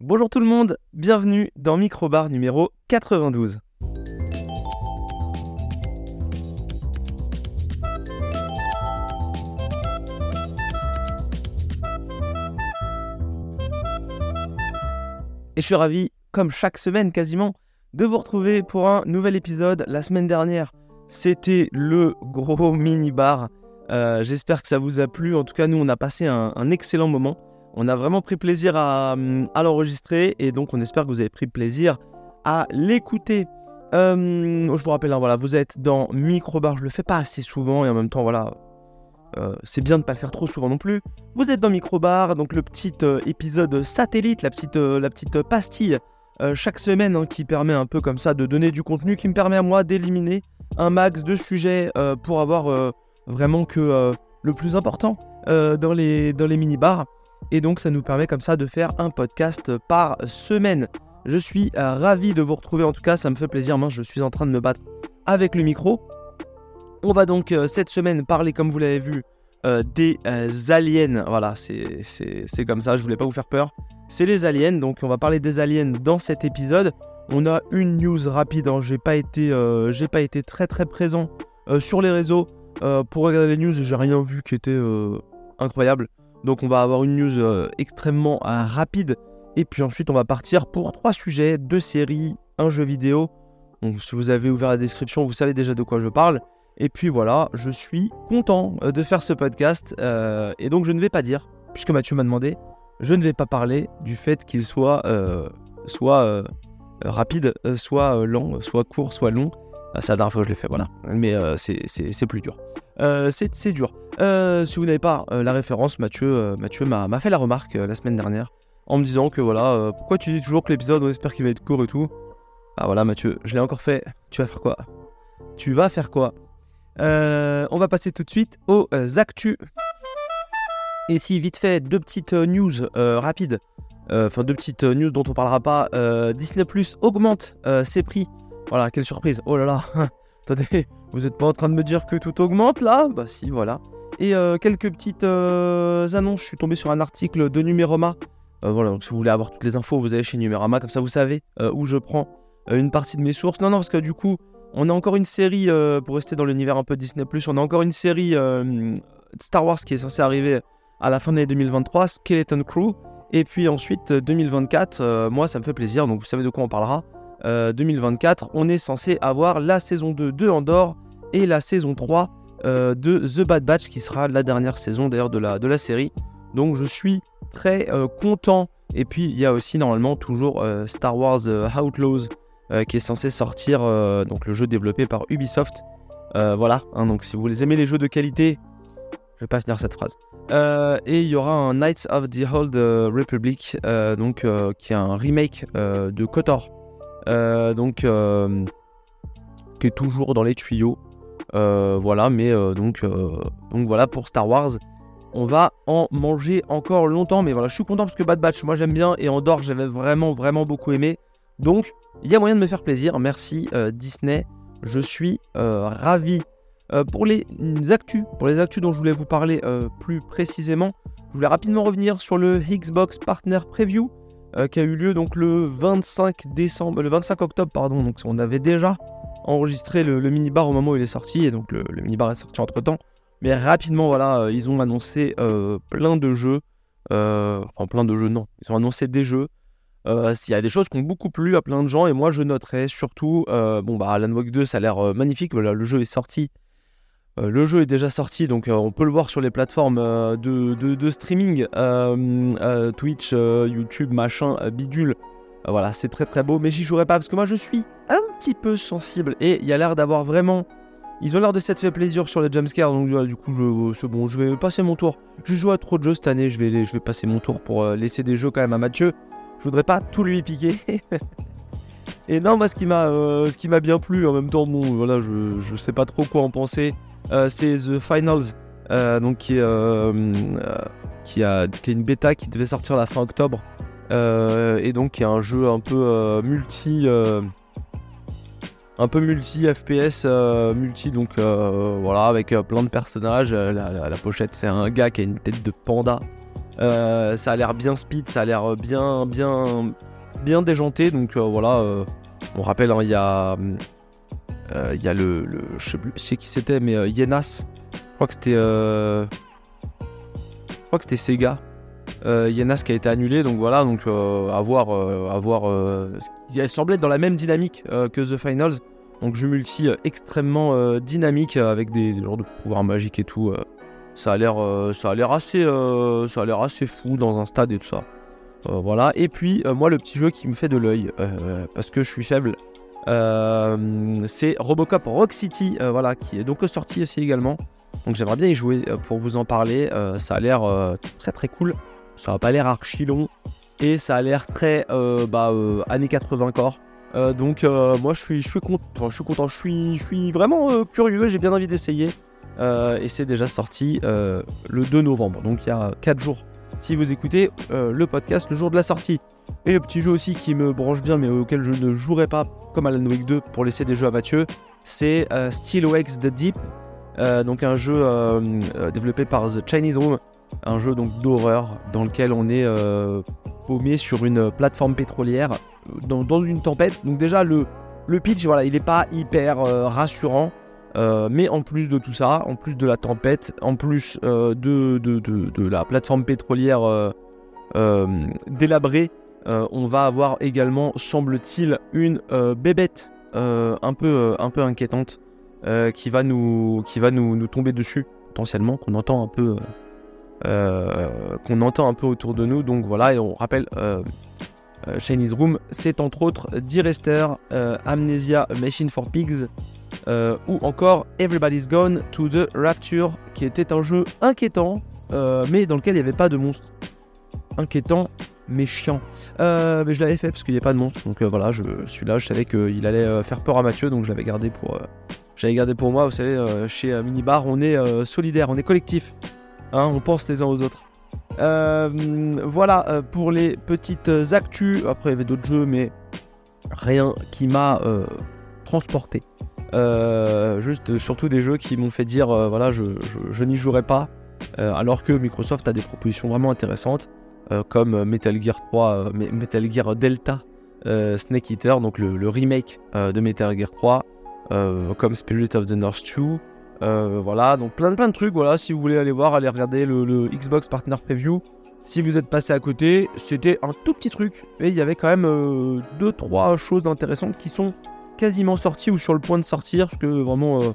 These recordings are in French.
Bonjour tout le monde, bienvenue dans Microbar numéro 92. Et je suis ravi, comme chaque semaine quasiment, de vous retrouver pour un nouvel épisode. La semaine dernière, c'était le gros mini-bar. Euh, j'espère que ça vous a plu. En tout cas, nous, on a passé un, excellent moment. On a vraiment pris plaisir à, l'enregistrer et donc on espère que vous avez pris plaisir à l'écouter. Euh, je vous rappelle, hein, voilà, vous êtes dans Microbar. Je le fais pas assez souvent et en même temps, voilà, euh, c'est bien de ne pas le faire trop souvent non plus. Vous êtes dans Microbar, donc le petit épisode satellite, la petite, pastille chaque semaine hein, qui permet un peu comme ça de donner du contenu, qui me permet à moi d'éliminer un max de sujets euh, pour avoir euh, vraiment que euh, le plus important dans les, dans les mini-bars. Et donc ça nous permet comme ça de faire un podcast par semaine. Je suis ravi de vous retrouver, en tout cas ça me fait plaisir, moi je suis en train de me battre avec le micro. On va donc cette semaine parler, comme vous l'avez vu, des aliens. Voilà, c'est comme ça, je voulais pas vous faire peur. C'est les aliens, donc on va parler des aliens dans cet épisode. On a une news rapide, hein. j'ai pas, été, euh, très très présent euh, sur les réseaux euh, pour regarder les news, j'ai rien vu qui était incroyable. Donc on va avoir une news extrêmement rapide. Et puis ensuite on va partir pour trois sujets, deux séries, un jeu vidéo. Donc si vous avez ouvert la description, vous savez déjà de quoi je parle. Et puis voilà, je suis content de faire ce podcast. et donc je ne vais pas dire, puisque Mathieu m'a demandé, je ne vais pas parler du fait qu'il soit, soit euh, rapide, euh, soit euh, lent, soit court, soit long. C'est la dernière fois que je l'ai fait, voilà. Mais c'est plus dur. c'est dur. si vous n'avez pas la référence, Mathieu, Mathieu m'a fait la remarque la semaine dernière en me disant que voilà, pourquoi tu dis toujours que l'épisode, on espère qu'il va être court et tout. Ah voilà, Mathieu, je l'ai encore fait. Tu vas faire quoi? Tu vas faire quoi? On va passer tout de suite aux actus. Et si vite fait, deux petites news rapides euh, enfin deux petites euh, news dont on parlera pas. Euh, Disney Plus augmente ses prix. Voilà, quelle surprise. Oh là là. Attendez, vous êtes pas en train de me dire que tout augmente là? Bah si, voilà. Et quelques petites annonces. Je suis tombé sur un article de Numérama. voilà, donc si vous voulez avoir toutes les infos, vous allez chez Numérama, comme ça vous savez où je prends une partie de mes sources. Non, non, parce que du coup, on a encore une série, pour rester dans l'univers un peu Disney, on a encore une série Star Wars qui est censée arriver à la fin de l'année 2023, Skeleton Crew. Et puis ensuite, 2024, euh, moi ça me fait plaisir, donc vous savez de quoi on parlera. 2024, euh, on est censé avoir la saison 2 de Andorre et la saison 3 euh, de The Bad Batch, qui sera la dernière saison d'ailleurs de la, de la série. Donc je suis très content. Et puis il y a aussi normalement toujours Star Wars Outlaws qui est censé sortir, donc le jeu développé par Ubisoft. voilà, hein, donc si vous aimez les jeux de qualité, je vais pas finir cette phrase. Euh, et il y aura un Knights of the Old euh, Republic, euh, donc qui est un remake de Kotor, donc qui est toujours dans les tuyaux. voilà, mais donc voilà pour Star Wars. On va en manger encore longtemps, mais voilà, je suis content parce que Bad Batch, moi j'aime bien et Andorre, j'avais vraiment vraiment beaucoup aimé. Donc il y a moyen de me faire plaisir. Merci Disney, je suis ravi euh, pour les actus, pour les actus dont je voulais vous parler euh, plus précisément, je voulais rapidement revenir sur le Xbox Partner Preview euh, qui a eu lieu donc le 25 décembre, le 25 octobre pardon. Donc on avait déjà enregistré le, mini bar au moment où il est sorti et donc le, mini bar est sorti entre temps. Mais rapidement voilà, ils ont annoncé plein de jeux, enfin plein de jeux non, ils ont annoncé des jeux. S'il y a des choses qui ont beaucoup plu à plein de gens et moi je noterais surtout, bon bah Alan Wake 2 ça a l'air magnifique, le jeu est sorti euh, le jeu est déjà sorti, donc euh, on peut le voir sur les plateformes euh, de, streaming, Twitch, YouTube, machin, bidule. voilà, c'est très très beau, mais j'y jouerai pas parce que moi je suis un petit peu sensible et il y a l'air d'avoir vraiment. Ils ont l'air de s'être fait plaisir sur les jumpscares, donc du coup c'est bon, je vais passer mon tour. Je joue à trop de jeux cette année, je vais, je vais passer mon tour pour laisser des jeux quand même à Mathieu. Je voudrais pas tout lui piquer. et non, moi ce qui m'a bien plu en même temps, bon voilà, je, je sais pas trop quoi en penser. Euh, c'est The Finals, euh, donc qui euh, qui, a, une bêta qui devait sortir la fin octobre. et donc qui est un jeu un peu multi un peu multi FPS, multi donc voilà avec plein de personnages. La, pochette c'est un gars qui a une tête de panda. ça a l'air bien speed, ça a l'air bien, bien, bien déjanté. Donc voilà, on rappelle, hein, il y a, il y a le, je sais plus qui c'était, mais Yenas. Je crois que c'était, je crois que c'était Sega. Yenas qui a été annulé, donc voilà, donc à voir, il semblait être dans la même dynamique que The Finals. Donc jeu multi extrêmement dynamique avec des, des, genres de pouvoirs magiques et tout. ça a l'air, ça a l'air ça a l'air assez fou dans un stade et tout ça. voilà. Et puis moi le petit jeu qui me fait de l'œil parce que je suis faible. C'est Robocop Rock City, voilà, qui est donc sorti aussi également. Donc j'aimerais bien y jouer pour vous en parler. ça a l'air très très cool. Ça a pas l'air archi long et ça a l'air très bah, années 80 corps. Euh, donc euh, moi je suis, je suis content, je suis content, je suis, je suis vraiment euh, curieux, j'ai bien envie d'essayer. et c'est déjà sorti le 2 novembre, donc il y a 4 jours. Si vous écoutez le podcast le jour de la sortie. Et le petit jeu aussi qui me branche bien mais auquel je ne jouerai pas comme Alan Wake 2 pour laisser des jeux à Mathieu, c'est Steel Wakes the Deep. donc un jeu développé par The Chinese Room, un jeu d'horreur dans lequel on est paumé sur une plateforme pétrolière dans, une tempête. Donc déjà le, le pitch, voilà, il n'est pas hyper euh, rassurant. Euh, mais en plus de tout ça, en plus de la tempête, en plus euh, de, la plateforme pétrolière délabrée, on va avoir également, semble-t-il, une bébête un, peu, un peu inquiétante qui va, nous, qui va nous, nous tomber dessus, potentiellement, qu'on entend un peu. entend un peu autour de nous. Donc voilà, et on rappelle euh, Chinese Room, c'est entre autres D-Rester, euh, Amnesia Machine for Pigs, euh, ou encore Everybody's Gone to the Rapture, qui était un jeu inquiétant, mais dans lequel il n'y avait pas de monstres. Inquiétant, mais chiant. mais je l'avais fait parce qu'il n'y a pas de monstres, donc voilà, je suis là, je savais qu'il allait faire peur à Mathieu, donc je l'avais gardé pour... j'avais gardé pour moi, vous savez, chez Minibar, on est solidaire, on est collectif. Hein, on pense les uns aux autres. Euh, voilà euh, pour les petites actus. Après, il y avait d'autres jeux, mais rien qui m'a euh, transporté. Juste surtout des jeux qui m'ont fait dire voilà, je, n'y jouerai pas. alors que Microsoft a des propositions vraiment intéressantes, comme Metal Gear 3, Metal Gear Delta Snake Eater, donc le, remake de Metal Gear 3, comme Spirit of the North 2. Euh, voilà, donc plein de plein de trucs. Voilà, si vous voulez aller voir, allez regarder le, Xbox Partner Preview. Si vous êtes passé à côté, c'était un tout petit truc, mais il y avait quand même 2 euh, deux trois choses intéressantes qui sont quasiment sorties ou sur le point de sortir, parce que vraiment euh,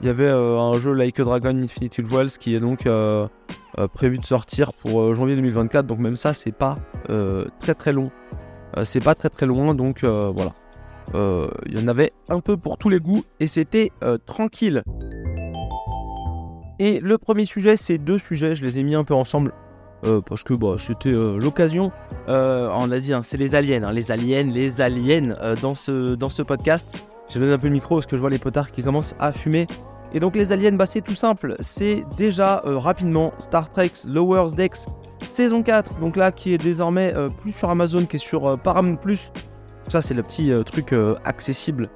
il y avait un jeu Like a Dragon Infinity Wells qui est donc prévu de sortir pour janvier 2024. Donc même ça, c'est pas très très long. c'est pas très très loin, donc voilà. Il y en avait un peu pour tous les goûts et c'était tranquille. Et le premier sujet, c'est deux sujets, je les ai mis un peu ensemble euh, parce que bah, c'était euh, l'occasion. Euh, on l'a dit, hein, c'est les aliens, hein, les aliens, les aliens dans, ce, dans ce podcast. Je donne un peu le micro parce que je vois les potards qui commencent à fumer. Et donc les aliens, bah, c'est tout simple. C'est déjà rapidement Star Trek Lower Decks saison 4. Donc là, qui est désormais plus sur Amazon qu'est sur Paramount. Ça, c'est le petit truc accessible.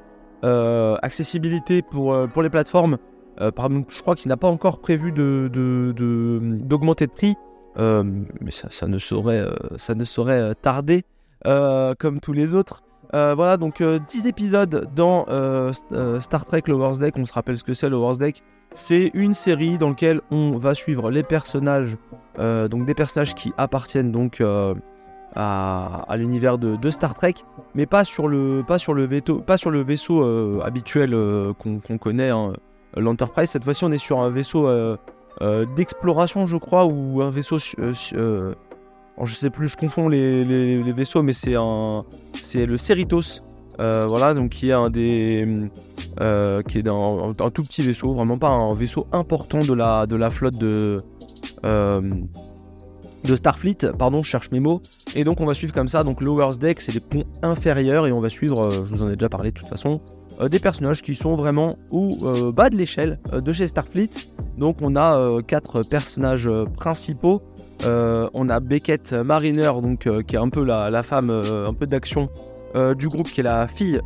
accessibilité pour, pour les plateformes. Euh, je crois qu'il n'a pas encore prévu d'augmenter de, prix, euh, mais ça, ne saurait, euh, ça ne saurait tarder comme tous les autres. voilà, donc 10 épisodes dans Star Trek Lower's Deck. On se rappelle ce que c'est Lower's Deck. C'est une série dans laquelle on va suivre les personnages, donc des personnages qui appartiennent donc à, l'univers de, Star Trek, mais pas sur le, pas sur le, veto, pas sur le vaisseau habituel qu'on connaît. Hein, l'Enterprise. Cette fois-ci, on est sur un vaisseau euh, euh, d'exploration, je crois, ou un vaisseau. Euh, je sais plus, je confonds les, vaisseaux, mais c'est un, c'est le Cerritos. voilà, donc qui est un des, qui est un, tout petit vaisseau, vraiment pas un vaisseau important de la, de la flotte de, de Starfleet, pardon, je cherche mes mots. Et donc on va suivre comme ça, donc Lower's Deck, c'est les ponts inférieurs, et on va suivre, je vous en ai déjà parlé de toute façon, euh, des personnages qui sont vraiment au euh, bas de l'échelle euh, de chez Starfleet. Donc on a quatre personnages principaux. on a Beckett Mariner, donc, qui est un peu la, femme un peu d'action du groupe, qui est la fille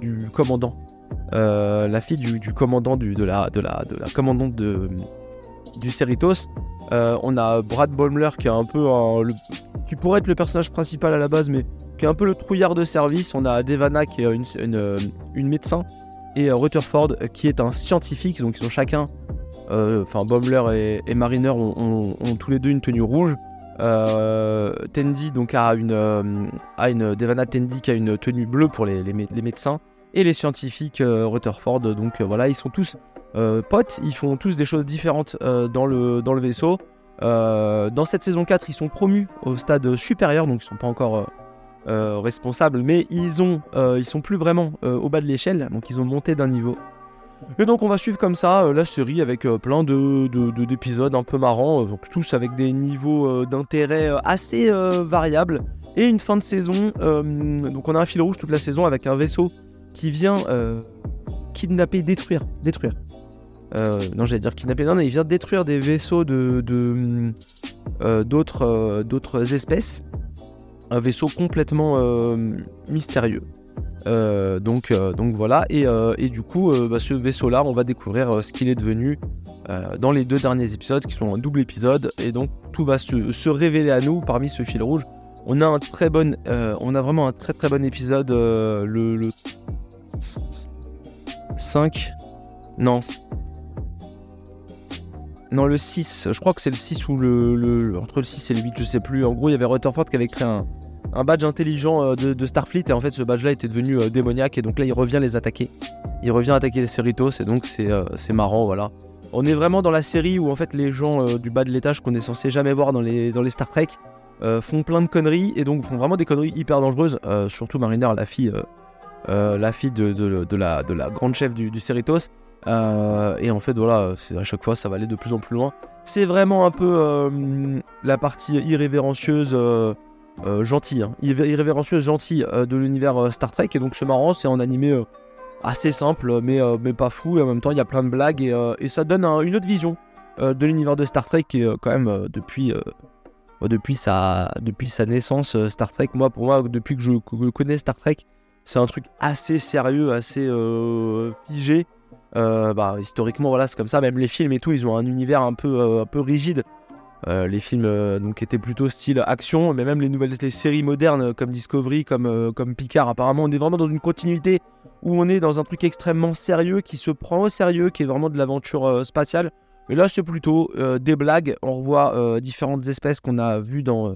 du commandant. la fille du, commandant du, de la commandante de, du Cerritos. On a Brad Baumler qui est un peu qui pourrait être le personnage principal à la base, mais qui est un peu le trouillard de service. On a Devana qui est une, médecin et Rutherford qui est un scientifique. Donc ils ont chacun, enfin Baumler et, Mariner ont, tous les deux une tenue rouge. Euh, Tendi donc a une, euh, Devana Tendi qui a une tenue bleue pour les, les, médecins et les scientifiques euh, Rutherford. Donc voilà, ils sont tous potes, ils font tous des choses différentes dans, le, dans le vaisseau. dans cette saison 4, ils sont promus au stade supérieur, donc ils sont pas encore responsables, mais ils ont, ils sont plus vraiment au bas de l'échelle, donc ils ont monté d'un niveau. Et donc on va suivre comme ça euh, la série avec euh, plein de, d'épisodes un peu marrants, euh, donc tous avec des niveaux d'intérêt assez variables. Et une fin de saison, donc on a un fil rouge toute la saison avec un vaisseau qui vient kidnapper, détruire, détruire. Non, j'allais dire kidnapper, non, mais il vient détruire des vaisseaux de, d'autres, d'autres espèces. Un vaisseau complètement mystérieux. Euh, donc, euh, donc voilà, et, euh, du coup, bah, ce vaisseau-là, on va découvrir ce qu'il est devenu dans les deux derniers épisodes, qui sont un double épisode, et donc tout va se, révéler à nous parmi ce fil rouge. On a un très bon, on a vraiment un très très bon épisode, le, 5, non, non, le 6, je crois que c'est le 6 ou le, Entre le 6 et le 8, je sais plus. En gros, il y avait Rutherford qui avait créé un, un badge intelligent euh, de, Starfleet et en fait ce badge là était devenu euh, démoniaque et donc là il revient les attaquer. Il revient attaquer les Cerritos et donc euh, c'est marrant voilà. On est vraiment dans la série où en fait les gens du bas de l'étage qu'on est censé jamais voir dans les, dans les Star Trek font plein de conneries et donc font vraiment des conneries hyper dangereuses. surtout Mariner, la fille, la fille de, la, de la grande chef du, du Cerritos. Et en fait voilà, à chaque fois ça va aller de plus en plus loin. C'est vraiment un peu la partie irrévérencieuse euh, gentil, hein. irrévérencieux gentil euh, de l'univers euh, Star Trek. Et donc c'est marrant, c'est en animé assez simple, mais, mais pas fou. Et en même temps, il y a plein de blagues et, ça donne une autre vision de l'univers de Star Trek qui est quand même depuis, depuis, sa, depuis sa naissance. Star Trek, moi, pour moi, depuis que je, connais Star Trek, c'est un truc assez sérieux, assez figé. Bah, historiquement, voilà, c'est comme ça. Même les films et tout, ils ont un univers un peu, un peu rigide. Euh, les films euh, donc étaient plutôt style action, mais même les nouvelles séries modernes comme Discovery, comme, euh, Picard, apparemment on est vraiment dans une continuité où on est dans un truc extrêmement sérieux qui se prend au sérieux, qui est vraiment de l'aventure spatiale. Mais là c'est plutôt des blagues, on revoit différentes espèces qu'on a vues dans,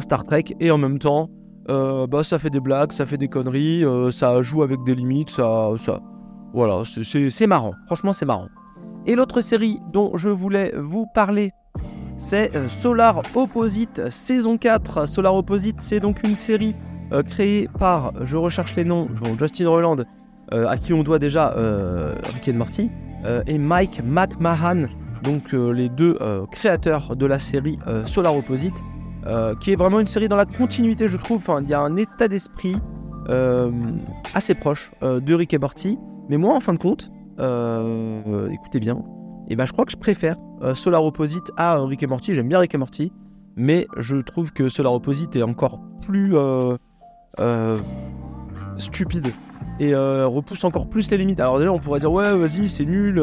Star Trek et en même temps bah, ça fait des blagues, ça fait des conneries, ça joue avec des limites, ça voilà, c'est marrant, franchement c'est marrant. Et l'autre série dont je voulais vous parler c'est euh, Solar Opposite saison 4. Solar Opposite, c'est donc une série euh, créée par, je recherche les noms, Justin Roland, euh, à qui on doit déjà Rick and Morty, et Mike McMahon, donc les deux créateurs de la série Solar Opposite, qui est vraiment une série dans la continuité, je trouve. Enfin, il y a un état d'esprit assez proche de Rick et Morty, mais moi, en fin de compte, écoutez bien, et ben je crois que je préfère euh, Solar Opposite à Rick et Morty. J'aime bien Rick et Morty, mais je trouve que Solar Opposite est encore plus euh, euh, stupide et repousse encore plus les limites. Alors déjà on pourrait dire ouais vas-y c'est nul,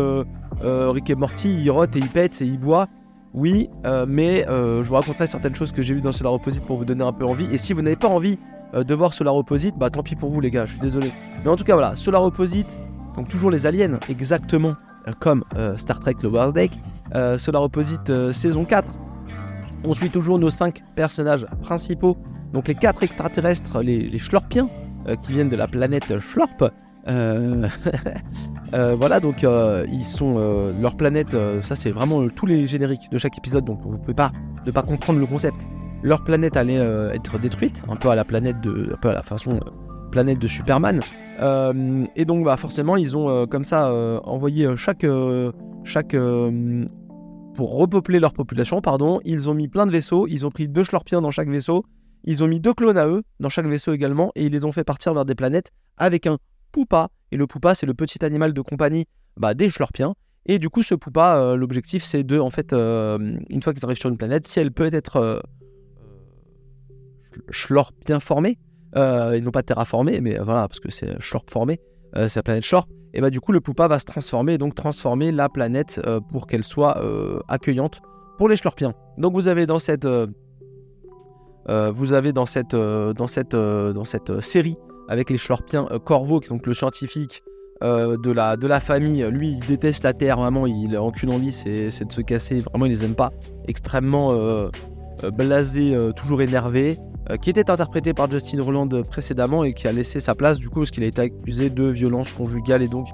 Rick et Morty ils rotent et ils pètent et ils boivent. Oui, mais je vous raconterai certaines choses que j'ai vues dans Solar Opposite pour vous donner un peu envie. Et si vous n'avez pas envie de voir Solar Opposite, bah tant pis pour vous les gars, je suis désolé. Mais en tout cas voilà, Solar Opposite, donc toujours les aliens, exactement euh, comme euh, Star Trek Lower's Deck, euh, Solar Opposite saison 4. On suit toujours nos 5 personnages principaux, donc les 4 extraterrestres, les, les Schlorpiens, qui viennent de la planète Schlorp. voilà, donc ils sont leur planète. ça, c'est vraiment tous les génériques de chaque épisode, donc vous pouvez pas ne pas comprendre le concept. Leur planète allait être détruite, un peu à la planète de, un peu à la façon planète de Superman. Euh, et donc bah, forcément ils ont euh, comme ça euh, envoyé chaque... chaque pour repeupler leur population, pardon, ils ont mis plein de vaisseaux, ils ont pris deux schlorpiens dans chaque vaisseau, ils ont mis deux clones à eux dans chaque vaisseau également, et ils les ont fait partir vers des planètes avec un poupa. Et le poupa, c'est le petit animal de compagnie bah, des schlorpiens. Et du coup, ce poupa, l'objectif, c'est de, en fait, une fois qu'ils arrivent sur une planète, si elle peut être schlorpien formée, euh, ils n'ont pas terraformé, mais voilà, parce que c'est Shorp formé, euh, c'est la planète Shorp. Et bah du coup, le Poupa va se transformer, donc transformer la planète euh, pour qu'elle soit accueillante pour les Schlorpiens. Donc vous avez dans cette, dans cette, série avec les Schlorpiens Corvo, qui est donc le scientifique de, la, famille. Lui, il déteste la Terre, vraiment, il a aucune envie, c'est de se casser. Vraiment, il les aime pas. Extrêmement blasé, toujours énervé. Qui était interprété par Justin Roland précédemment et qui a laissé sa place du coup parce qu'il a été accusé de violence conjugale et donc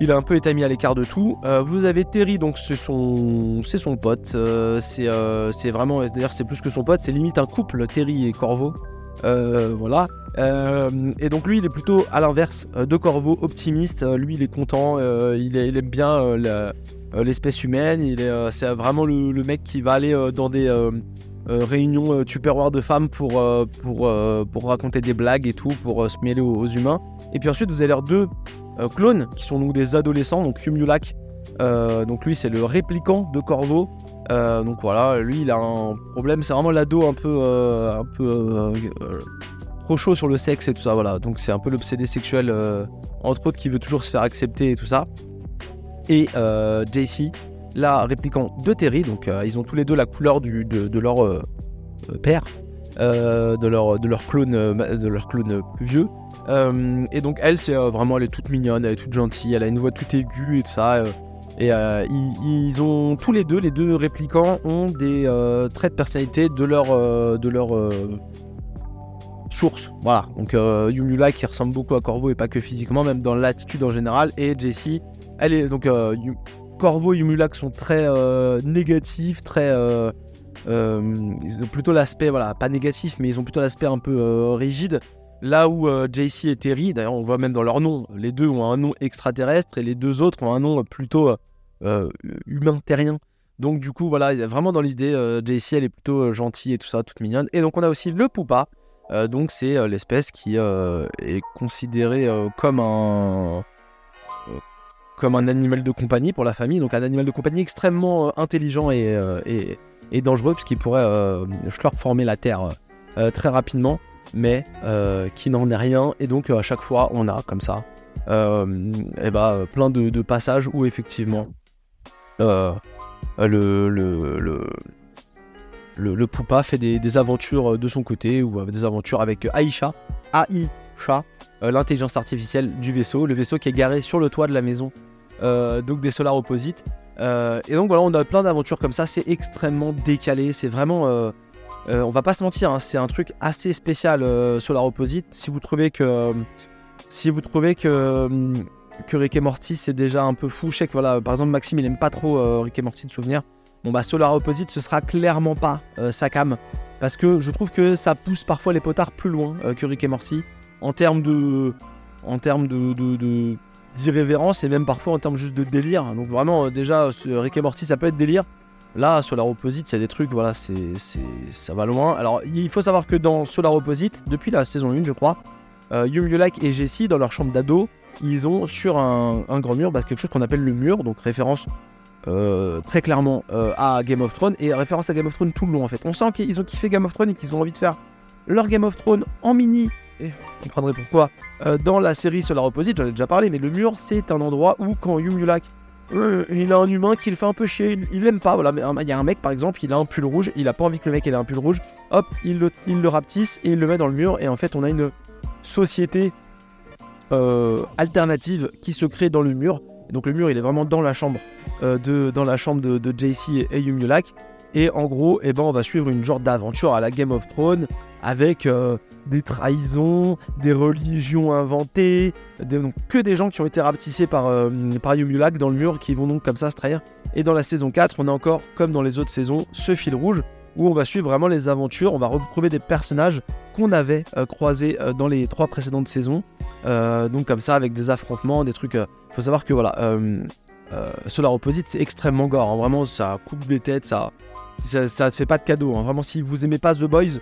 il a un peu été mis à l'écart de tout. Euh, vous avez Terry, donc c'est son, pote. Euh, c'est, euh, vraiment, d'ailleurs, c'est plus que son pote, c'est limite un couple, Terry et Corvo. voilà. et donc lui, il est plutôt à l'inverse de Corvo, optimiste. lui, il est content, il, aime bien l'espèce humaine. C'est vraiment le, mec qui va aller dans des réunions tupperware de femmes pour, pour, pour raconter des blagues et tout, pour se mêler aux, humains. Et puis ensuite, vous avez leurs deux euh, clones, qui sont donc des adolescents, donc Cumulac. Euh, donc lui c'est le répliquant de Corvo. Euh, donc voilà, lui il a un problème, c'est vraiment l'ado un peu, un peu trop chaud sur le sexe et tout ça. Voilà, donc c'est un peu l'obsédé sexuel entre autres qui veut toujours se faire accepter et tout ça. Et JC, la répliquant de Terry, donc ils ont tous les deux la couleur de, leur père, de leur de leur clone de vieux. Euh, et donc elle, c'est euh, vraiment, elle est toute mignonne, elle est toute gentille, elle a une voix toute aiguë et tout ça. Euh, et ils, ont tous les deux, les deux réplicants, ont des traits de personnalité de leur, de leur source. Voilà. Donc Yumula qui ressemble beaucoup à Corvo et pas que physiquement, même dans l'attitude en général. Et Jessie, elle est donc Corvo et Yumula sont très négatifs, très ils ont plutôt l'aspect voilà pas négatif, mais ils ont plutôt l'aspect un peu rigide. Là où euh, JC et Terry, d'ailleurs on voit même dans leur nom, les deux ont un nom extraterrestre et les deux autres ont un nom plutôt euh, humain terrien. Donc du coup voilà, vraiment dans l'idée, euh, JC elle est plutôt gentille et tout ça, toute mignonne. Et donc on a aussi le Poupa, donc c'est l'espèce qui est considérée comme un comme un animal de compagnie pour la famille, donc un animal de compagnie extrêmement intelligent et, et, dangereux puisqu'il pourrait former la Terre très rapidement mais euh, qui n'en est rien. Et donc à chaque fois, on a comme ça euh, et bah, plein de, passages où effectivement euh, le, le, le, le, Poupa fait des, aventures de son côté ou des aventures avec Aïcha, Aïcha, l'intelligence artificielle du vaisseau, le vaisseau qui est garé sur le toit de la maison, donc des Solar Opposites. et donc voilà, on a plein d'aventures comme ça, c'est extrêmement décalé, c'est vraiment euh, on va pas se mentir, hein, c'est un truc assez spécial euh, la Opposite. Si vous trouvez que, si vous trouvez que, que Rick et Morty c'est déjà un peu fou, je sais que voilà, par exemple Maxime il aime pas trop euh, Rick et Morty de souvenir. Bon bah Solar Opposite ce sera clairement pas sa cam parce que je trouve que ça pousse parfois les potards plus loin que Rick et Morty en termes de, en termes de, d'irrévérence et même parfois en termes juste de délire. Donc vraiment déjà Rick et Morty ça peut être délire, Là, Solar Opposite, c'est des trucs, voilà, c'est, ça va loin. Alors, il faut savoir que dans Solar Opposite, depuis la saison 1, je crois, euh, Yum Yulak et Jessie, dans leur chambre d'ado, ils ont sur un, grand mur bah, quelque chose qu'on appelle le mur, donc référence euh, très clairement euh, à Game of Thrones et référence à Game of Thrones tout le long en fait. On sent qu'ils ont kiffé Game of Thrones et qu'ils ont envie de faire leur Game of Thrones en mini. Et vous comprendrez pourquoi. Dans la série Solar Opposite, j'en ai déjà parlé, mais le mur c'est un endroit où quand Yum Yulak il a un humain qui le fait un peu chier, il l'aime pas. Voilà, il y a un mec par exemple, il a un pull rouge, il a pas envie que le mec ait un pull rouge. Hop, il le, il le rapetisse et il le met dans le mur. Et en fait, on a une société euh, alternative qui se crée dans le mur. donc le mur, il est vraiment dans la chambre euh, de dans la chambre de, JC et Yumulak. Et en gros, eh ben, on va suivre une genre d'aventure à la Game of Thrones avec euh, des trahisons, des religions inventées, donc que des gens qui ont été rapetissés par, euh, par Yumulak dans le mur qui vont donc comme ça se trahir. Et dans la saison 4, on a encore, comme dans les autres saisons, ce fil rouge où on va suivre vraiment les aventures, on va retrouver des personnages qu'on avait euh, croisés euh, dans les trois précédentes saisons. donc comme ça, avec des affrontements, des trucs... Il faut savoir que voilà, Solar Opposite, c'est extrêmement gore. Hein. vraiment, ça coupe des têtes, ça... Ça, ça fait pas de cadeau. Hein. Vraiment, si vous aimez pas The Boys,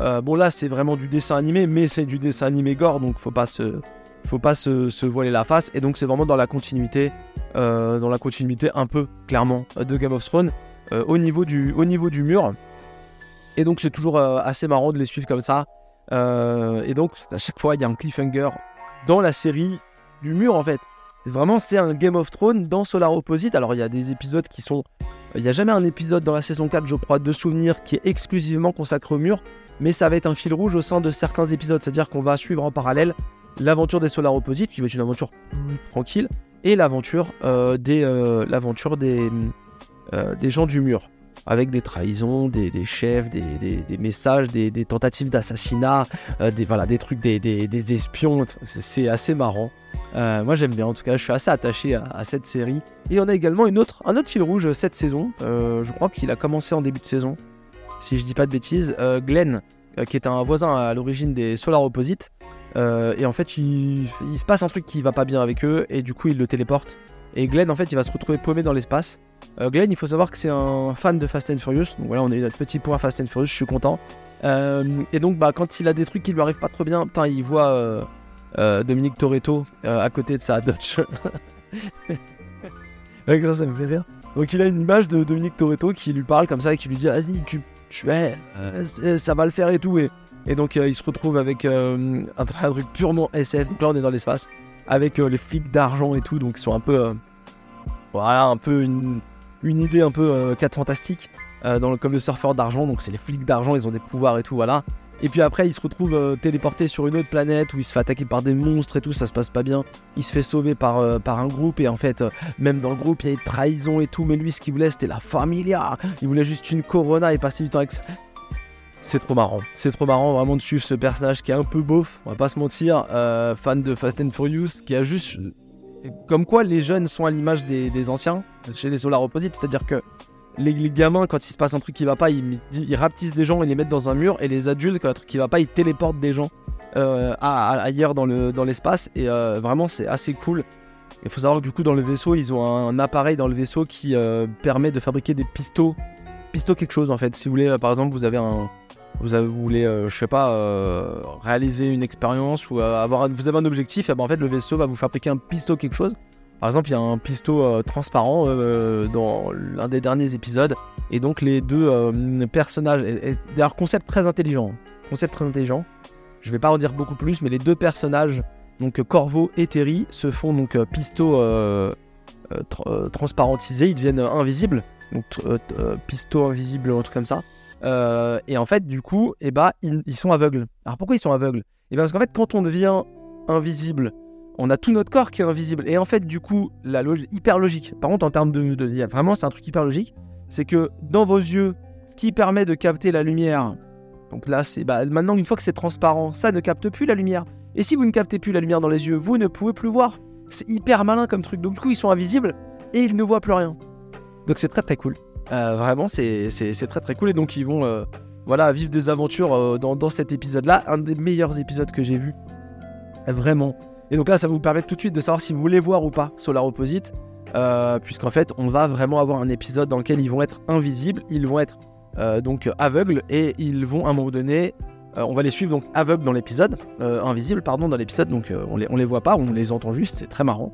euh, bon là c'est vraiment du dessin animé, mais c'est du dessin animé gore, donc faut pas se, faut pas se, voiler la face. Et donc c'est vraiment dans la continuité, euh, dans la continuité un peu clairement de Game of Thrones euh, au niveau du, au niveau du mur. Et donc c'est toujours assez marrant de les suivre comme ça. et donc à chaque fois il y a un cliffhanger dans la série du mur en fait. Vraiment, c'est un Game of Thrones dans Solar Opposite. Alors, il y a des épisodes qui sont. Il n'y a jamais un épisode dans la saison 4, je crois, de souvenirs qui est exclusivement consacré au mur, mais ça va être un fil rouge au sein de certains épisodes. C'est-à-dire qu'on va suivre en parallèle l'aventure des Solar Opposite, qui va être une aventure tranquille, et l'aventure euh, des, euh, des, euh, des gens du mur avec des trahisons, des, chefs, des, messages, des, tentatives d'assassinat, des, voilà, des trucs, des, espions. C'est assez marrant. Moi j'aime bien, en tout cas, je suis assez attaché à, cette série. Et on a également une autre, un autre fil rouge cette saison. Je crois qu'il a commencé en début de saison, si je dis pas de bêtises. Glenn, qui est un voisin à l'origine des Solar Opposite. et en fait, il, se passe un truc qui va pas bien avec eux, et du coup, il le téléporte. Et Glenn, en fait, il va se retrouver paumé dans l'espace. Euh, Glenn, il faut savoir que c'est un fan de Fast and Furious. Donc voilà, on a eu notre petit point Fast and Furious, je suis content. Euh, et donc, bah, quand il a des trucs qui lui arrivent pas trop bien, putain, il voit euh, Dominique Toretto à côté de sa Dodge. Ça, ça me fait rire. Donc, il a une image de Dominique Toretto qui lui parle comme ça et qui lui dit Vas-y, tu, tu ça va le faire et tout. Et, donc, il se retrouve avec un, un, truc purement SF. Donc là, on est dans l'espace avec les flics d'argent et tout. Donc, ils sont un peu. voilà, un peu une idée un peu 4 euh, fantastique, euh, dans le, comme le surfeur d'argent, donc c'est les flics d'argent, ils ont des pouvoirs et tout, voilà. Et puis après, il se retrouve euh, téléporté sur une autre planète où il se fait attaquer par des monstres et tout, ça se passe pas bien. Il se fait sauver par, par un groupe et en fait, même dans le groupe, il y a des trahisons et tout, mais lui, ce qu'il voulait, c'était la familia. Il voulait juste une corona et passer du temps avec ça. C'est trop marrant. C'est trop marrant vraiment de suivre ce personnage qui est un peu beauf, on va pas se mentir, fan de Fast and Furious, qui a juste comme quoi les jeunes sont à l'image des, anciens chez les Solar Opposite, c'est-à-dire que les, gamins, quand il se passe un truc qui va pas, ils, ils, rapetissent des gens et les mettent dans un mur, et les adultes, quand un truc qui va pas, ils téléportent des gens euh, ailleurs dans, l'espace, et euh, vraiment c'est assez cool. Il faut savoir que du coup dans le vaisseau, ils ont un, appareil dans le vaisseau qui euh, permet de fabriquer des pistons, pistos quelque chose en fait. Si vous voulez, par exemple, vous avez un, vous, voulez, euh, je sais pas, réaliser une expérience ou avoir, vous avez un objectif, et ben en fait le vaisseau va vous fabriquer un pisto quelque chose. Par exemple, il y a un pisto transparent dans l'un des derniers épisodes, et donc les deux personnages, d'ailleurs concept très intelligent, concept très intelligent. Je vais pas en dire beaucoup plus, mais les deux personnages, donc Corvo et Terry, se font donc pisto transparentisés, ils deviennent invisibles, donc pisto invisible, un truc comme ça. Euh, et en fait, du coup, eh bah, ils, sont aveugles. Alors pourquoi ils sont aveugles? Eh ben, parce qu'en fait, quand on devient invisible, on a tout notre corps qui est invisible. Et en fait, du coup, la logique, hyper logique. Par contre, en termes de, vraiment, c'est un truc hyper logique. C'est que dans vos yeux, ce qui permet de capter la lumière. Donc là, c'est bah, maintenant une fois que c'est transparent, ça ne capte plus la lumière. Et si vous ne captez plus la lumière dans les yeux, vous ne pouvez plus voir. C'est hyper malin comme truc. Donc du coup, ils sont invisibles et ils ne voient plus rien. Donc c'est très très cool. Euh, vraiment, c'est très très cool. Et donc, ils vont euh, voilà, vivre des aventures euh, dans, cet épisode-là. Un des meilleurs épisodes que j'ai vu. Vraiment. Et donc là, ça vous permettre tout de suite de savoir si vous voulez voir ou pas Solar Opposite. Puisqu'en fait, on va vraiment avoir un épisode dans lequel ils vont être invisibles. Ils vont être donc aveugles. Et ils vont à un moment donné. on va les suivre donc aveugles dans l'épisode. invisibles, pardon, dans l'épisode. Donc on les, les voit pas, on les entend juste. C'est très marrant.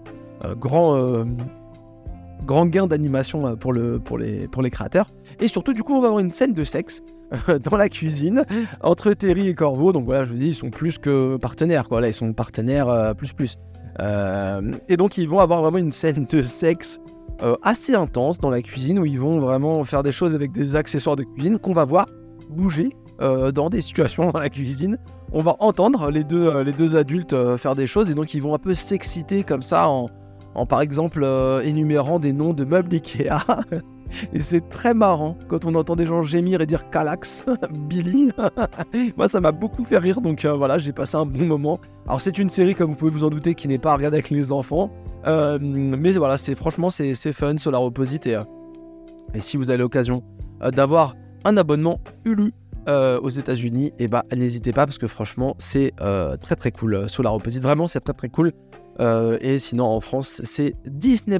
grand gain d'animation euh, pour, le, pour, les, pour les créateurs. Et surtout, du coup, on va avoir une scène de sexe euh, dans la cuisine entre Terry et Corvo. Donc voilà, je vous dis, ils sont plus que partenaires, quoi. Là, ils sont partenaires euh, plus plus. et donc, ils vont avoir vraiment une scène de sexe assez intense dans la cuisine où ils vont vraiment faire des choses avec des accessoires de cuisine qu'on va voir bouger dans des situations dans la cuisine. On va entendre les deux, les deux adultes faire des choses et donc ils vont un peu s'exciter comme ça en, en par exemple euh, énumérant des noms de meubles Ikea. Et c'est très marrant quand on entend des gens gémir et dire Calax, Billy. Moi, ça m'a beaucoup fait rire, donc euh, voilà, j'ai passé un bon moment. Alors, c'est une série, comme vous pouvez vous en douter, qui n'est pas à regarder avec les enfants. Euh, mais voilà, c'est franchement, c'est fun, Solar Opposite. Et, et si vous avez l'occasion d'avoir un abonnement Hulu aux États-Unis, et eh bah n'hésitez pas parce que franchement, c'est très très cool. Solar Opposite, vraiment, c'est très très cool. Euh, et sinon, en France, c'est Disney.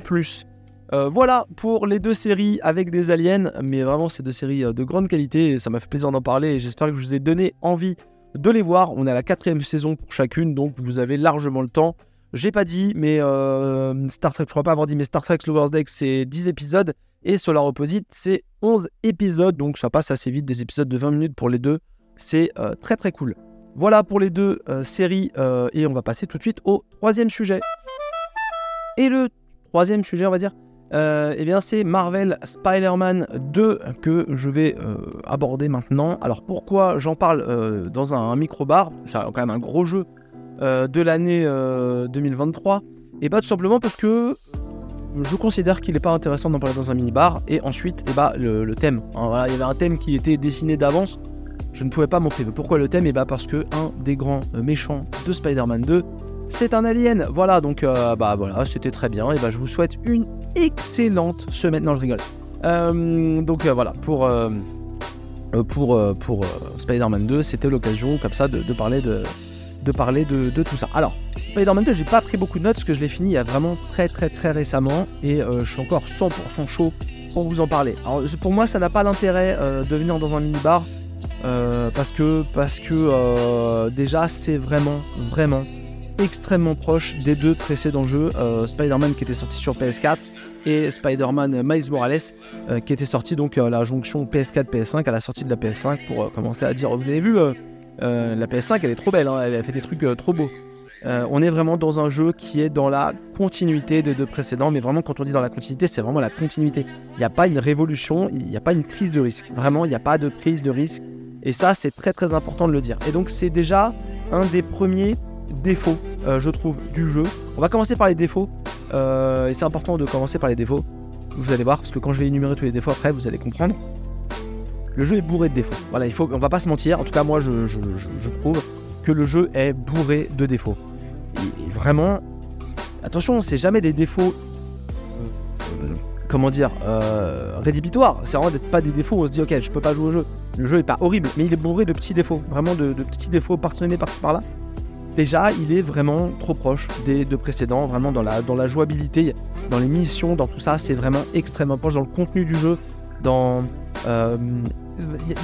Euh, voilà pour les deux séries avec des aliens, mais vraiment, c'est deux séries euh, de grande qualité ça m'a fait plaisir d'en parler et j'espère que je vous ai donné envie de les voir. On à la quatrième saison pour chacune, donc vous avez largement le temps. J'ai pas dit, mais Star Trek, je crois pas avoir dit, mais Star Trek Lower's Deck, c'est 10 épisodes et Solar Opposite, c'est 11 épisodes, donc ça passe assez vite, des épisodes de 20 minutes pour les deux. C'est très très cool. Voilà pour les deux euh, séries euh, et on va passer tout de suite au troisième sujet. Et le troisième sujet, on va dire, euh, eh bien c'est Marvel Spider-Man 2 que je vais euh, aborder maintenant. Alors pourquoi j'en parle euh, dans un, micro-bar? C'est quand même un gros jeu de l'année 2023. Et pas tout simplement parce que je considère qu'il n'est pas intéressant d'en parler dans un mini-bar. Et ensuite, eh bah, le, thème. Hein, voilà, il y avait un thème qui était dessiné d'avance. Je ne pouvais pas m'en. Pourquoi le thème? Et eh bah parce que un des grands méchants de Spider-Man 2 c'est un alien. Voilà, donc euh, bah voilà, c'était très bien. Et bah je vous souhaite une excellente semaine. Non, je rigole. Euh, donc euh, voilà, pour, pour, pour Spider-Man 2, c'était l'occasion comme ça de, parler, de, de, parler de, tout ça. Alors, Spider-Man 2, j'ai pas pris beaucoup de notes parce que je l'ai fini il y a vraiment très très très récemment et je suis encore 100% chaud pour vous en parler. Alors pour moi, ça n'a pas l'intérêt de venir dans un mini-bar. parce que, parce que déjà c'est vraiment, vraiment extrêmement proche des deux précédents jeux, euh, Spider-Man qui était sorti sur PS4 et Spider-Man Miles Morales euh, qui était sorti donc à la jonction PS4-PS5 à la sortie de la PS5 pour euh, commencer à dire vous avez vu la PS5 elle est trop belle, hein, elle a fait des trucs trop beaux. on est vraiment dans un jeu qui est dans la continuité des deux précédents, mais vraiment quand on dit dans la continuité, c'est vraiment la continuité. Il n'y a pas une révolution, il n'y a pas une prise de risque. Vraiment, il n'y a pas de prise de risque. Et ça, c'est très très important de le dire. Et donc c'est déjà un des premiers défauts, euh, je trouve, du jeu. On va commencer par les défauts. Euh, et c'est important de commencer par les défauts. Vous allez voir, parce que quand je vais énumérer tous les défauts après, vous allez comprendre. Le jeu est bourré de défauts. Voilà, il faut, on va pas se mentir. En tout cas, moi, je, je, prouve que le jeu est bourré de défauts. Et, vraiment, attention, c'est jamais des défauts. Euh, comment dire rédhibitoires. C'est vraiment pas des défauts on se dit, ok, je peux pas jouer au jeu. Le jeu est pas horrible, mais il est bourré de petits défauts. Vraiment de, petits défauts par-ci par-là déjà, il est vraiment trop proche des deux précédents, vraiment dans la, dans la jouabilité, dans les missions, dans tout ça, c'est vraiment extrêmement proche dans le contenu du jeu, dans... Euh,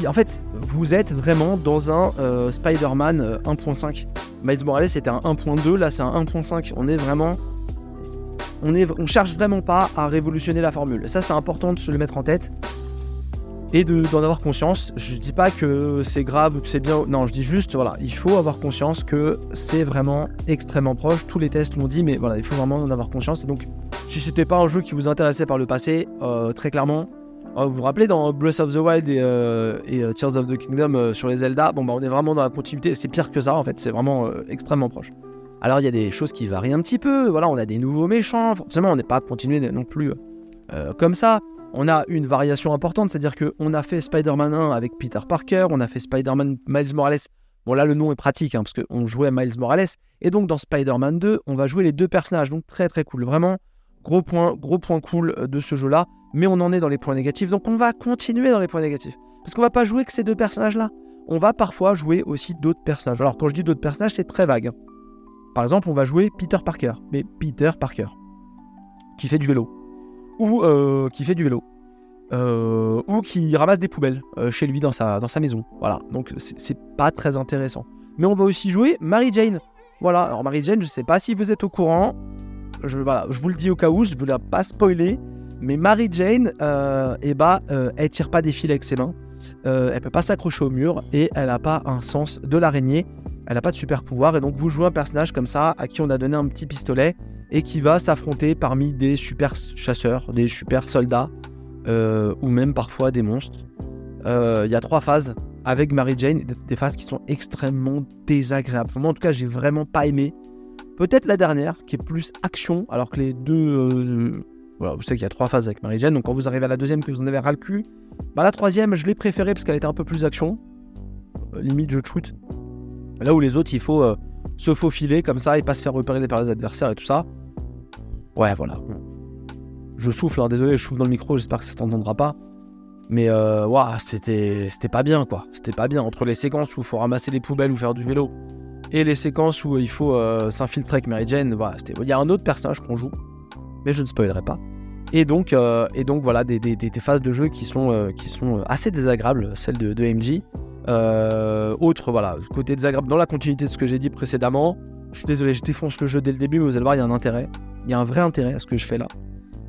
en fait, vous êtes vraiment dans un euh, Spider-Man 1.5. Euh, Miles Morales c'était un 1.2, là c'est un 1.5. On est vraiment... On, est, on cherche vraiment pas à révolutionner la formule. Ça c'est important de se le mettre en tête et d'en avoir conscience. Je dis pas que c'est grave ou que c'est bien. Non, je dis juste, voilà, il faut avoir conscience que c'est vraiment extrêmement proche. Tous les tests l'ont dit, mais voilà, il faut vraiment en avoir conscience. Et donc, si c'était pas un jeu qui vous intéressait par le passé, euh, très clairement, euh, vous vous rappelez dans Breath of the Wild et, euh, Tears of the Kingdom sur les Zelda, bon bah on est vraiment dans la continuité. C'est pire que ça en fait, c'est vraiment extrêmement proche. Alors il y a des choses qui varient un petit peu. Voilà, on a des nouveaux méchants. Forcément, on n'est pas continué non plus comme ça on a une variation importante, c'est-à-dire qu'on a fait Spider-Man 1 avec Peter Parker, on a fait Spider-Man Miles Morales. Bon là le nom est pratique hein, parce qu'on jouait Miles Morales. Et donc dans Spider-Man 2, on va jouer les deux personnages. Donc très très cool. Vraiment gros point, gros point cool euh, de ce jeu-là. Mais on en est dans les points négatifs. Donc on va continuer dans les points négatifs. Parce qu'on va pas jouer que ces deux personnages-là. On va parfois jouer aussi d'autres personnages. Alors quand je dis d'autres personnages, c'est très vague. Par exemple, on va jouer Peter Parker. Mais Peter Parker. Qui fait du vélo ou euh, qui fait du vélo. Euh, ou qui ramasse des poubelles euh, chez lui dans sa, maison. Voilà, donc c'est pas très intéressant. Mais on va aussi jouer Mary Jane. Voilà, alors Mary Jane, je sais pas si vous êtes au courant. Je, vous le dis au cas où, je ne voulais pas spoiler. Mais Mary Jane, eh bah, elle tire pas des fils avec ses mains. elle peut pas s'accrocher au mur et elle a pas un sens de l'araignée. Elle a pas de super pouvoir et donc vous jouez un personnage comme ça à qui on a donné un petit pistolet et qui va s'affronter parmi des super chasseurs, des super soldats, euh, ou même parfois des monstres. Euh, il y a trois phases avec Mary Jane, des phases qui sont extrêmement désagréables. Moi, en tout cas, j'ai vraiment pas aimé. Peut-être la dernière, qui est plus action, alors que les deux. Euh, voilà, vous savez qu'il y a trois phases avec Mary Jane, donc quand vous arrivez à la deuxième, que vous en avez ras le cul, bah la troisième, je l'ai préférée parce qu'elle était un peu plus action. limite, je shoot. Là où les autres, il faut se faufiler comme ça et pas se faire repérer par les adversaires et tout ça. Ouais, voilà. Je souffle, hein, désolé, je souffle dans le micro, j'espère que ça t'entendra pas. Mais euh, c'était, pas bien quoi. C'était pas bien. Entre les séquences où il faut ramasser les poubelles ou faire du vélo et les séquences où il faut euh, s'infiltrer avec Mary Jane, voilà, il y a un autre personnage qu'on joue, mais je ne spoilerai pas. Et donc, euh, et donc voilà, des, phases de jeu qui sont, qui sont assez désagréables, celles de, de MJ. autre, voilà, côté désagréable dans la continuité de ce que j'ai dit précédemment. Je suis désolé, je défonce le jeu dès le début, mais vous allez voir, il y a un intérêt il y a un vrai intérêt à ce que je fais là.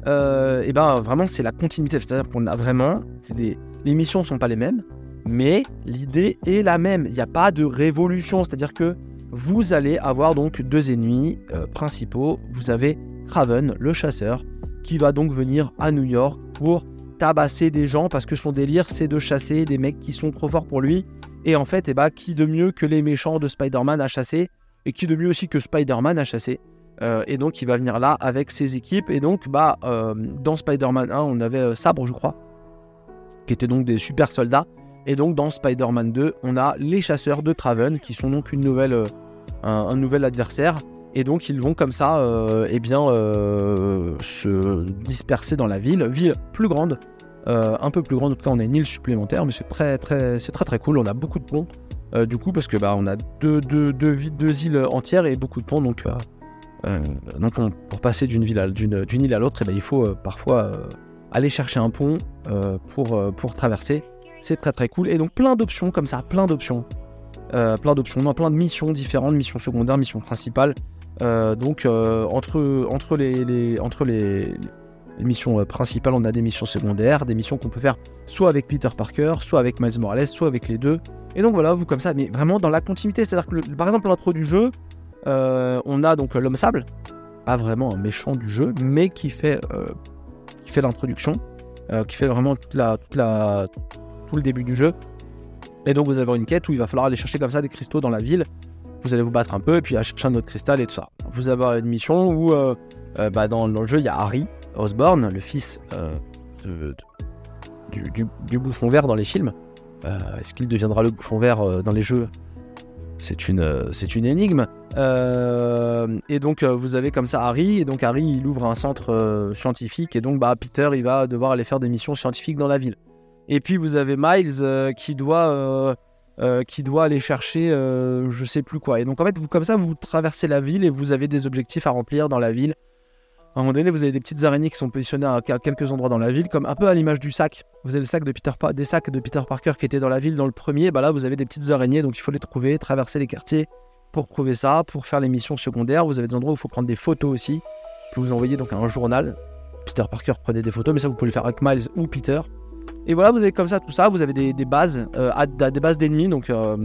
Euh, et ben vraiment, c'est la continuité. C'est-à-dire qu'on a vraiment. les missions sont pas les mêmes, mais l'idée est la même. Il n'y a pas de révolution. C'est-à-dire que vous allez avoir donc deux ennemis euh, principaux. Vous avez Craven, le chasseur, qui va donc venir à New York pour tabasser des gens parce que son délire c'est de chasser des mecs qui sont trop forts pour lui. Et en fait, eh bah, qui de mieux que les méchants de Spider-Man à chasser et qui de mieux aussi que Spider-Man à chasser. Euh, et donc il va venir là avec ses équipes. Et donc bah, euh, dans Spider-Man 1, on avait euh, Sabre, je crois, qui étaient donc des super soldats. Et donc dans Spider-Man 2, on a les chasseurs de Traven, qui sont donc une nouvelle, un, nouvel adversaire. Et donc ils vont comme ça eh bien, se disperser dans la ville. Ville plus grande, un peu plus grande. En tout cas, on a une île supplémentaire, mais c'est très très, c'est très très cool. On a beaucoup de ponts. du coup, parce que bah, on a deux, deux, deux, îles entières et beaucoup de ponts, donc donc pour passer d'une île à l'autre, eh ben, il faut euh, parfois euh, aller chercher un pont pour, pour traverser. C'est très très cool. Et donc plein d'options comme ça, plein d'options. plein d'options, plein de missions différentes, missions secondaires, missions principales. donc entre, entre, les, entre les, missions principales, on a des missions secondaires, des missions qu'on peut faire soit avec Peter Parker, soit avec Miles Morales, soit avec les deux. Et donc voilà, vous comme ça, mais vraiment dans la continuité. C'est-à-dire que par exemple l'intro du jeu, euh, on a donc l'homme sable, pas vraiment un méchant du jeu, mais qui fait, euh, fait l'introduction, euh, qui fait vraiment tout le début du jeu. Et donc vous avoir une quête où il va falloir aller chercher comme ça des cristaux dans la ville. Vous allez vous battre un peu et puis aller chercher un autre cristal et tout ça. Vous avoir une mission où bah, dans, le jeu il y a Harry Osborn, le fils du, du, bouffon vert dans les films. Est-ce qu'il deviendra le bouffon vert dans les jeux? C'est une, c'est une énigme. Euh, et donc euh, vous avez comme ça Harry, et donc Harry il ouvre un centre euh, scientifique, et donc bah, Peter il va devoir aller faire des missions scientifiques dans la ville. Et puis vous avez Miles qui doit qui doit aller chercher je sais plus quoi. Et donc en fait vous comme ça vous traversez la ville et vous avez des objectifs à remplir dans la ville. À un moment donné, vous avez des petites araignées qui sont positionnées à quelques endroits dans la ville, comme un peu à l'image du sac. Vous avez le sac de Peter des sacs de Peter Parker qui étaient dans la ville dans le premier. Bah là, vous avez des petites araignées, donc il faut les trouver, traverser les quartiers pour prouver ça, pour faire les missions secondaires. Vous avez des endroits où il faut prendre des photos aussi, que vous envoyez donc un journal. Peter Parker prenait des photos, mais ça vous pouvez le faire avec Miles ou Peter. Et voilà, vous avez comme ça tout ça. Vous avez des, bases, euh, des bases d'ennemis, donc euh,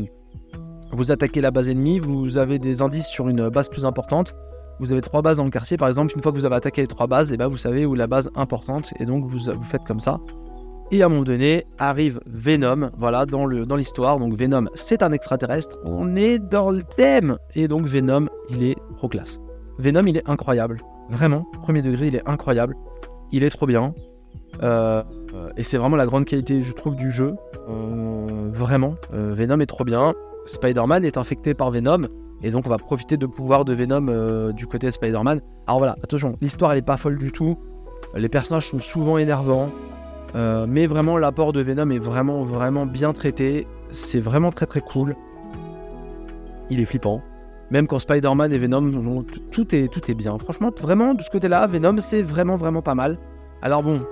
vous attaquez la base ennemie. Vous avez des indices sur une base plus importante. Vous avez trois bases dans le quartier, par exemple. Une fois que vous avez attaqué les trois bases, eh ben vous savez où la base importante, et donc vous, vous faites comme ça. Et à un moment donné, arrive Venom, voilà, dans l'histoire. Donc Venom, c'est un extraterrestre. On est dans le thème. Et donc Venom, il est pro classe. Venom, il est incroyable. Vraiment, premier degré, il est incroyable. Il est trop bien. Euh, et c'est vraiment la grande qualité, je trouve, du jeu. Euh, vraiment, euh, Venom est trop bien. Spider-Man est infecté par Venom. Et donc on va profiter de pouvoir de Venom du côté de Spider-Man. Alors voilà, attention, l'histoire elle est pas folle du tout. Les personnages sont souvent énervants. Euh, mais vraiment l'apport de Venom est vraiment vraiment bien traité. C'est vraiment très très cool. Il est flippant. Même quand Spider-Man et Venom, tout est, tout est bien. Franchement, vraiment, de ce côté-là, Venom, c'est vraiment, vraiment pas mal. Alors bon,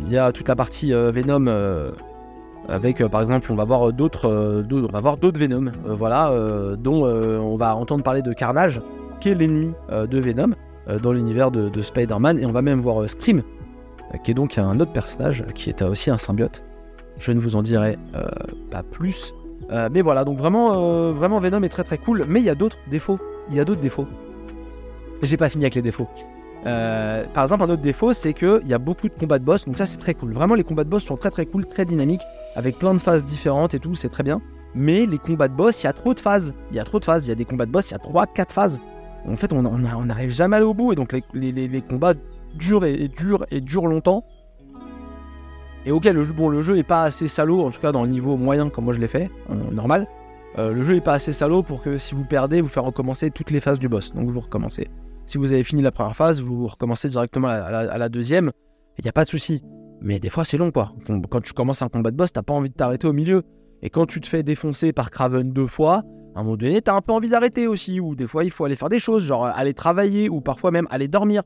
il y a toute la partie euh, Venom avec euh, par exemple on va voir d'autres d'autres Venom voilà dont on va entendre parler de Carnage qui est l'ennemi de Venom dans l'univers de, Spider-Man et on va même voir Scream qui est donc un autre personnage qui est aussi un symbiote je ne vous en dirai pas plus mais voilà donc vraiment vraiment Venom est très très cool mais il y a d'autres défauts il y a d'autres défauts j'ai pas fini avec les défauts par exemple, un autre défaut, c'est qu'il y a beaucoup de combats de boss, donc ça c'est très cool. Vraiment, les combats de boss sont très très cool, très dynamiques avec plein de phases différentes et tout, c'est très bien. Mais les combats de boss, il y a trop de phases. Il y a trop de phases. Il y a des combats de boss, il y a 3-4 phases. En fait, on n'arrive jamais à aller au bout. Et donc, les, combats durent et, durent et durent longtemps. Et ok, le jeu, bon, le jeu est pas assez salaud, en tout cas dans le niveau moyen comme moi je l'ai fait, normal. Euh, le jeu est pas assez salaud pour que si vous perdez, vous faire recommencer toutes les phases du boss. Donc vous recommencez. Si vous avez fini la première phase, vous recommencez directement à la, à la deuxième. Il n'y a pas de souci. Mais des fois, c'est long, quoi. Quand tu commences un combat de boss, t'as pas envie de t'arrêter au milieu. Et quand tu te fais défoncer par Craven deux fois, à un moment donné, t'as un peu envie d'arrêter aussi. Ou des fois, il faut aller faire des choses, genre aller travailler, ou parfois même aller dormir.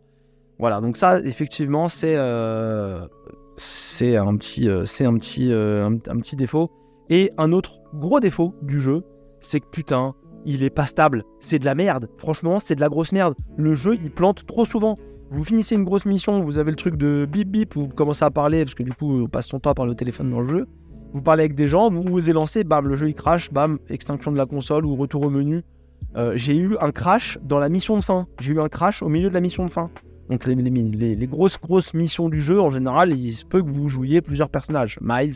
Voilà, donc ça, effectivement, c'est euh, un petit, euh, c'est un petit, euh, un, petit défaut. Et un autre gros défaut du jeu, c'est que putain, il est pas stable. C'est de la merde. Franchement, c'est de la grosse merde. Le jeu, il plante trop souvent. Vous finissez une grosse mission, vous avez le truc de bip bip, vous commencez à parler, parce que du coup, on passe son temps à parler au téléphone dans le jeu. Vous parlez avec des gens, vous vous élancez, bam, le jeu il crash, bam, extinction de la console ou retour au menu. Euh, j'ai eu un crash dans la mission de fin. J'ai eu un crash au milieu de la mission de fin. Donc les, les, les, grosses grosses missions du jeu, en général, il se peut que vous jouiez plusieurs personnages, Miles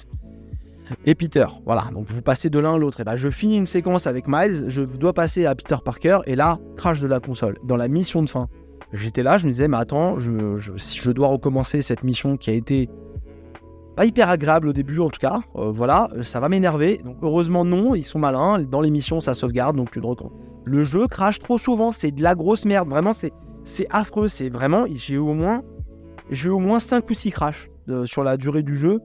et Peter. Voilà, donc vous passez de l'un à l'autre. Et ben je finis une séquence avec Miles, je dois passer à Peter Parker, et là, crash de la console. Dans la mission de fin, j'étais là, je me disais, mais attends, je, si je dois recommencer cette mission qui a été pas hyper agréable au début en tout cas. Euh, voilà, ça va m'énerver. Donc heureusement non, ils sont malins. Dans l'émission ça sauvegarde donc Le jeu crache trop souvent, c'est de la grosse merde. Vraiment c'est c'est affreux, c'est vraiment j'ai au moins j'ai au moins 5 ou 6 crashs euh, sur la durée du jeu.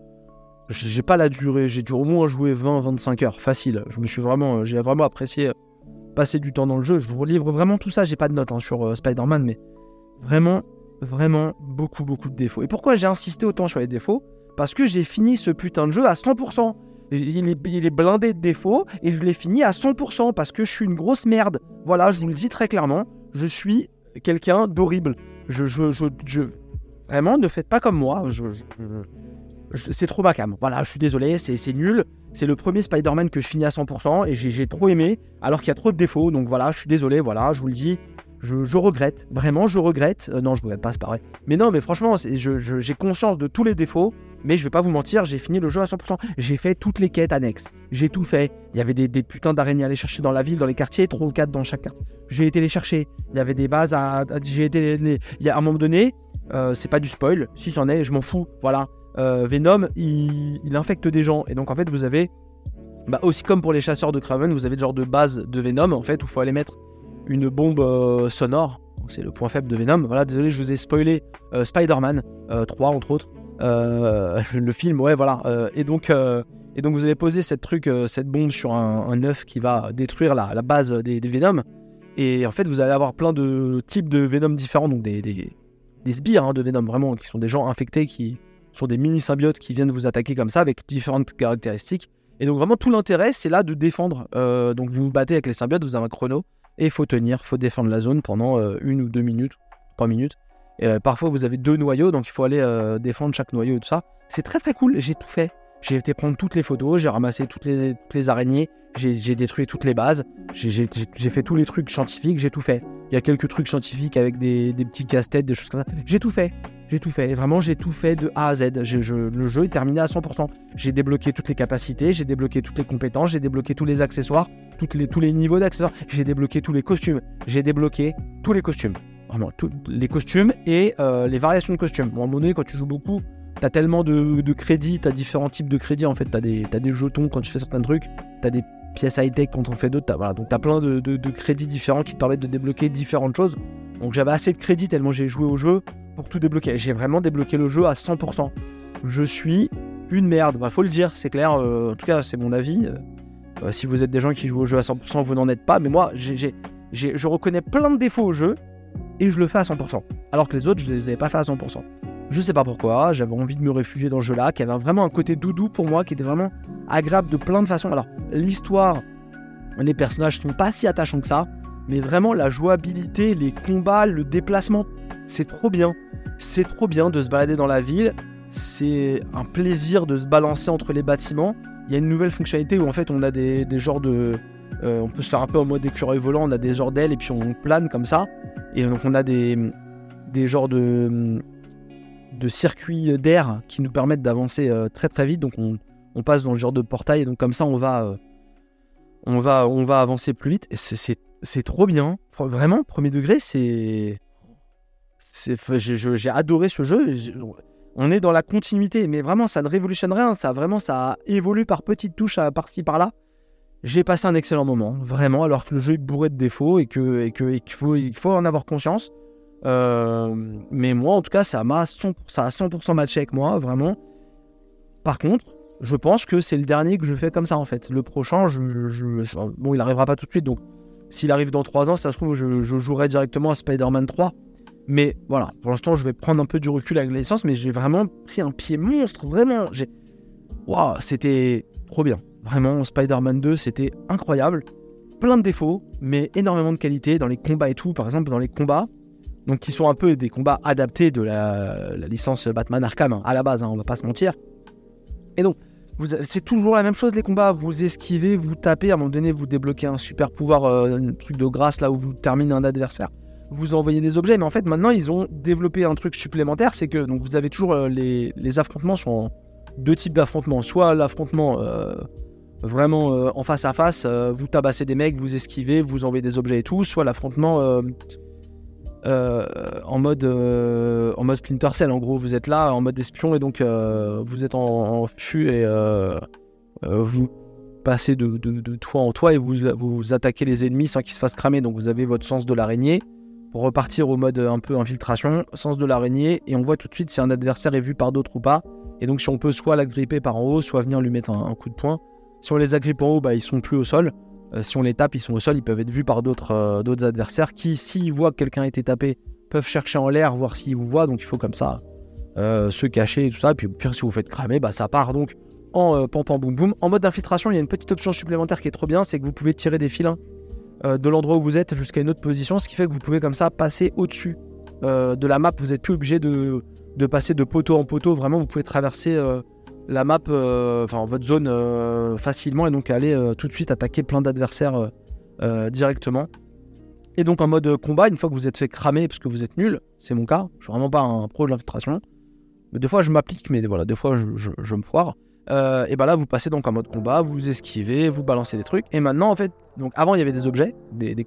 J'ai pas la durée, j'ai dû au moins jouer 20 25 heures facile. Je me suis vraiment j'ai vraiment apprécié passer du temps dans le jeu. Je vous livre vraiment tout ça, j'ai pas de notes hein, sur euh, Spider-Man mais vraiment vraiment beaucoup beaucoup de défauts. Et pourquoi j'ai insisté autant sur les défauts? Parce que j'ai fini ce putain de jeu à 100%. Il est, blindé de défauts et je l'ai fini à 100% parce que je suis une grosse merde. Voilà, je vous le dis très clairement, je suis quelqu'un d'horrible. Je, je, je, Vraiment, ne faites pas comme moi. c'est trop cam. Voilà, je suis désolé, c'est nul. C'est le premier Spider-Man que je finis à 100% et j'ai trop aimé alors qu'il y a trop de défauts. Donc voilà, je suis désolé, voilà, je vous le dis. Je, regrette, vraiment, je regrette. Euh, non, je regrette pas, c'est pareil. Mais non, mais franchement, j'ai conscience de tous les défauts, mais je vais pas vous mentir, j'ai fini le jeu à 100%. J'ai fait toutes les quêtes annexes. J'ai tout fait. Il y avait des, putains d'araignées à aller chercher dans la ville, dans les quartiers, 3 ou 4 dans chaque quartier. J'ai été les chercher. Il y avait des bases à. J'ai été. il y a un moment donné, euh, c'est pas du spoil, si c'en est, je m'en fous. Voilà. Euh, Venom, il, infecte des gens. Et donc, en fait, vous avez. Bah, aussi comme pour les chasseurs de Craven, vous avez le genre de base de Venom, en fait, où faut aller mettre une bombe euh, sonore. C'est le point faible de Venom. Voilà, désolé, je vous ai spoilé euh, Spider-Man 3 euh, entre autres. le film, ouais, voilà. et donc, et donc vous allez poser cette truc, cette bombe sur un, œuf qui va détruire la, la base des, des Venom. Et en fait, vous allez avoir plein de types de Venom différents, donc des, des, des sbires hein, de Venom, vraiment, qui sont des gens infectés, qui sont des mini symbiotes qui viennent vous attaquer comme ça avec différentes caractéristiques. Et donc vraiment tout l'intérêt, c'est là de défendre. donc vous vous battez avec les symbiotes, vous avez un chrono et il faut tenir, faut défendre la zone pendant euh, une ou deux minutes, trois minutes. Et, euh, parfois vous avez deux noyaux, donc il faut aller euh, défendre chaque noyau et tout ça. C'est très très cool, j'ai tout fait. J'ai été prendre toutes les photos, j'ai ramassé toutes les araignées, j'ai détruit toutes les bases, j'ai fait tous les trucs scientifiques, j'ai tout fait. Il y a quelques trucs scientifiques avec des, des petits casse-têtes, des choses comme ça. J'ai tout fait. J'ai tout fait. Vraiment, j'ai tout fait de A à Z. le jeu est terminé à 100%. J'ai débloqué toutes les capacités, j'ai débloqué toutes les compétences, j'ai débloqué tous les accessoires, les, tous les niveaux d'accessoires. J'ai débloqué tous les costumes. J'ai débloqué tous les costumes. Vraiment, tous les costumes et euh, les variations de costumes. Bon, à un moment donné, quand tu joues beaucoup, t'as tellement de, de crédits, t'as différents types de crédits. En fait, t'as des, as des jetons quand tu fais certains trucs, t'as des pièces high-tech quand on fait d'autres. Voilà, donc t'as plein de, crédits différents qui te permettent de débloquer différentes choses. Donc j'avais assez de crédits tellement j'ai joué au jeu pour tout débloquer. J'ai vraiment débloqué le jeu à 100%. Je suis une merde, bah, faut le dire, c'est clair. Euh, en tout cas, c'est mon avis. Euh, euh, si vous êtes des gens qui jouent au jeu à 100%, vous n'en êtes pas. Mais moi, je reconnais plein de défauts au jeu et je le fais à 100%. Alors que les autres, je les avais pas fait à 100%. Je sais pas pourquoi, j'avais envie de me réfugier dans ce jeu-là, qui avait vraiment un côté doudou pour moi, qui était vraiment agréable de plein de façons. Alors, l'histoire, les personnages sont pas si attachants que ça, mais vraiment la jouabilité, les combats, le déplacement, c'est trop bien. C'est trop bien de se balader dans la ville. C'est un plaisir de se balancer entre les bâtiments. Il y a une nouvelle fonctionnalité où en fait on a des, genres de. Euh, on peut se faire un peu en mode écureuil volant, on a des genres d'ailes et puis on plane comme ça. Et donc on a des, des genres de, de circuits d'air qui nous permettent d'avancer euh, très très vite. Donc on, passe dans le genre de portail et donc comme ça on va, euh, on va, on va avancer plus vite. Et c'est trop bien. Vraiment, premier degré, c'est j'ai adoré ce jeu. On est dans la continuité, mais vraiment, ça ne révolutionne rien. Ça vraiment, ça évolue par petites touches par-ci par-là. J'ai passé un excellent moment, vraiment, alors que le jeu est bourré de défauts et que et que qu'il faut il faut en avoir conscience. Euh, mais moi, en tout cas, ça m'a ça a 100% matché avec moi, vraiment. Par contre, je pense que c'est le dernier que je fais comme ça en fait. Le prochain, bon, il arrivera pas tout de suite, donc s'il arrive dans 3 ans, ça se trouve, je, je jouerai directement à Spider-Man 3. Mais voilà, pour l'instant, je vais prendre un peu du recul avec l'essence, mais j'ai vraiment pris un pied monstre, vraiment. Waouh, c'était trop bien. Vraiment, Spider-Man 2, c'était incroyable. Plein de défauts, mais énormément de qualité dans les combats et tout. Par exemple, dans les combats, donc qui sont un peu des combats adaptés de la, licence Batman Arkham, hein, à la base, hein, on va pas se mentir. Et donc, c'est toujours la même chose les combats. Vous esquivez, vous tapez, à un moment donné, vous débloquez un super pouvoir, euh, un truc de grâce là où vous terminez un adversaire vous envoyez des objets. Mais en fait, maintenant, ils ont développé un truc supplémentaire, c'est que donc vous avez toujours euh, les, affrontements sont deux types d'affrontements. Soit l'affrontement euh, vraiment en face à face, vous tabassez des mecs, vous esquivez, vous envoyez des objets et tout. Soit l'affrontement en mode en mode Splinter Cell. En gros, vous êtes là en mode espion et donc vous êtes en, en fût et vous passez de, toit en toit et vous, vous attaquez les ennemis sans qu'ils se fassent cramer. Donc vous avez votre sens de l'araignée pour repartir au mode un peu infiltration, sens de l'araignée, et on voit tout de suite si un adversaire est vu par d'autres ou pas. Et donc si on peut soit l'agripper par en haut, soit venir lui mettre un, coup de poing. Si on les agrippe en haut, bah, ils sont plus au sol. Euh, si on les tape, ils sont au sol, ils peuvent être vus par d'autres euh, d'autres adversaires qui, s'ils voient que quelqu'un a été tapé, peuvent chercher en l'air, voir s'ils vous voient. Donc il faut comme ça euh, se cacher et tout ça. Et puis pire, si vous faites cramer, bah, ça part donc en pam pam boum boum. En mode infiltration, il y a une petite option supplémentaire qui est trop bien, c'est que vous pouvez tirer des filins de l'endroit où vous êtes jusqu'à une autre position, ce qui fait que vous pouvez comme ça passer au-dessus de la map. Vous n'êtes plus obligé de, passer de poteau en poteau. Vraiment, vous pouvez traverser la map, enfin votre zone facilement et donc aller tout de suite attaquer plein d'adversaires directement. Et donc en mode combat, une fois que vous êtes fait cramer parce que vous êtes nul, c'est mon cas, je suis vraiment pas un pro de l'infiltration. Mais des fois je m'applique, mais voilà, des fois je me foire. Euh, et bah là, vous passez donc en mode combat, vous esquivez, vous balancez des trucs. Et maintenant, en fait, donc avant, il y avait des objets, des, des,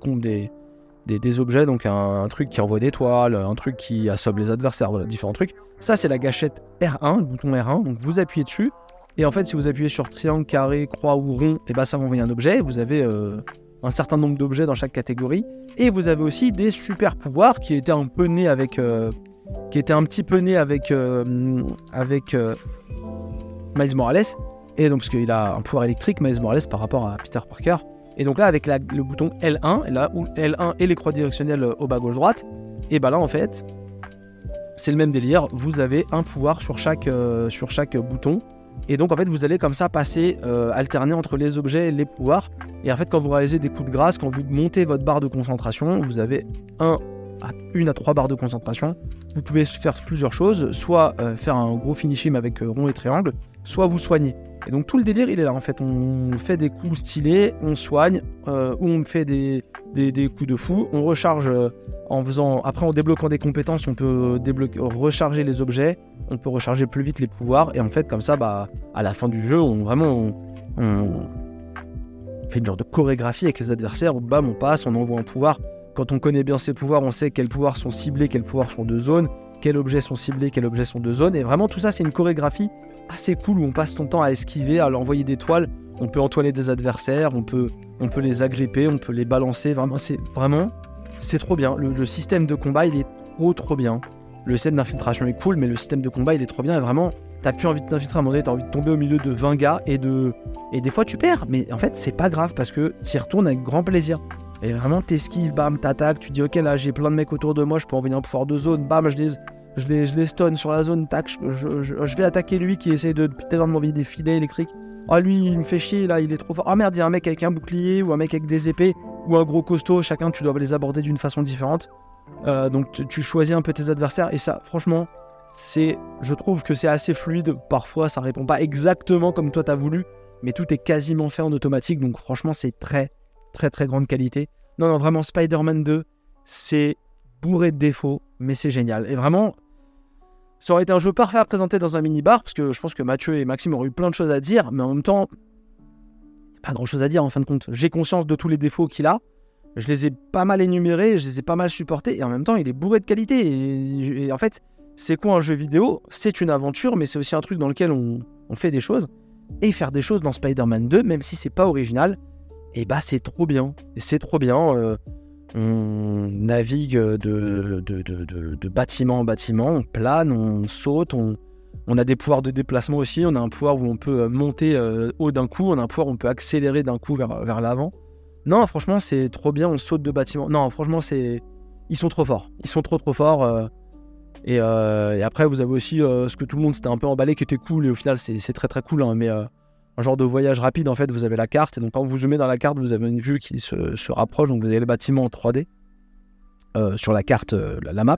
des, des, objets, donc un, truc qui envoie des toiles, un truc qui assomme les adversaires, voilà, différents trucs. Ça, c'est la gâchette R1, le bouton R1. Donc vous appuyez dessus. Et en fait, si vous appuyez sur triangle, carré, croix ou rond, et bah ça va envoyer un objet. Vous avez euh, un certain nombre d'objets dans chaque catégorie. Et vous avez aussi des super pouvoirs qui étaient un peu nés avec. Euh, qui étaient un petit peu nés avec. avec Miles Morales. Et donc, parce qu'il a un pouvoir électrique, Miles Morales, par rapport à Peter Parker. Et donc là, avec le bouton L1, là où L1 et les croix directionnelles au bas gauche-droite, et bah là, en fait, c'est le même délire. Vous avez un pouvoir sur chaque, euh, sur chaque bouton. Et donc, en fait, vous allez comme ça passer, euh, alterner entre les objets et les pouvoirs. Et en fait, quand vous réalisez des coups de grâce, quand vous montez votre barre de concentration, vous avez un à, une à trois barres de concentration. Vous pouvez faire plusieurs choses, soit euh, faire un gros finishing avec rond et triangle, soit vous soignez. Et donc tout le délire, il est là. En fait, on fait des coups stylés, on soigne, euh, ou on fait des, des, coups de fou, on recharge euh, en faisant. Après, en débloquant des compétences, on peut débloquer, recharger les objets, on peut recharger plus vite les pouvoirs. Et en fait, comme ça, bah, à la fin du jeu, on vraiment on, fait une genre de chorégraphie avec les adversaires où bam, on passe, on envoie un pouvoir. Quand on connaît bien ses pouvoirs, on sait quels pouvoirs sont ciblés, quels pouvoirs sont de zone, quels objets sont ciblés, quels objets sont de zone. Et vraiment, tout ça, c'est une chorégraphie assez cool où on passe son temps à esquiver, à leur envoyer des toiles. On peut entoiler des adversaires, on peut, on peut les agripper, on peut les balancer. Vraiment, c'est vraiment, c'est trop bien. Le, système de combat, il est trop trop bien. Le système d'infiltration est cool, mais le système de combat, il est trop bien. Et vraiment, t'as plus envie de t'infiltrer à un moment donné, t'as envie de tomber au milieu de 20 gars et de. Et des fois, tu perds. Mais en fait, c'est pas grave parce que t'y retournes avec grand plaisir. Et vraiment, t'esquives, bam, t'attaques, tu dis, ok, là, j'ai plein de mecs autour de moi, je peux envoyer un pouvoir de zone, bam, je les, je les, je sur la zone, tac, je, vais attaquer lui qui essaie de peut-être m'envoyer des filets électriques. Ah lui il me fait chier là, il est trop fort. Ah merde, il y a un mec avec un bouclier ou un mec avec des épées ou un gros costaud, chacun tu dois les aborder d'une façon différente. Euh, donc tu, choisis un peu tes adversaires et ça franchement c'est je trouve que c'est assez fluide parfois ça répond pas exactement comme toi t'as voulu mais tout est quasiment fait en automatique donc franchement c'est très très très grande qualité non non vraiment Spider-Man 2 c'est bourré de défauts, mais c'est génial. Et vraiment, ça aurait été un jeu parfait à présenter dans un mini-bar, parce que je pense que Mathieu et Maxime auraient eu plein de choses à dire, mais en même temps, pas grand-chose à dire en fin de compte. J'ai conscience de tous les défauts qu'il a, je les ai pas mal énumérés, je les ai pas mal supportés, et en même temps, il est bourré de qualité. Et, en fait, c'est quoi un jeu vidéo? C'est une aventure, mais c'est aussi un truc dans lequel on, fait des choses. Et faire des choses dans Spider-Man 2, même si c'est pas original, et bah c'est trop bien. C'est trop bien. Euh, on navigue de, bâtiment en bâtiment, on plane, on saute, on, a des pouvoirs de déplacement aussi, on a un pouvoir où on peut monter euh, haut d'un coup, on a un pouvoir où on peut accélérer d'un coup vers, l'avant. Non, franchement, c'est trop bien, on saute de bâtiment. Non, franchement, c'est. Ils sont trop forts. Ils sont trop trop forts. Euh, euh, et, après, vous avez aussi ce que tout le monde s'était un peu emballé qui était cool, et au final, c'est très très cool, hein, mais un genre de voyage rapide. En fait, vous avez la carte. Et donc, quand vous zoomez dans la carte, vous avez une vue qui se, rapproche. Donc, vous avez le bâtiment en 3D euh, sur la carte, euh, la, map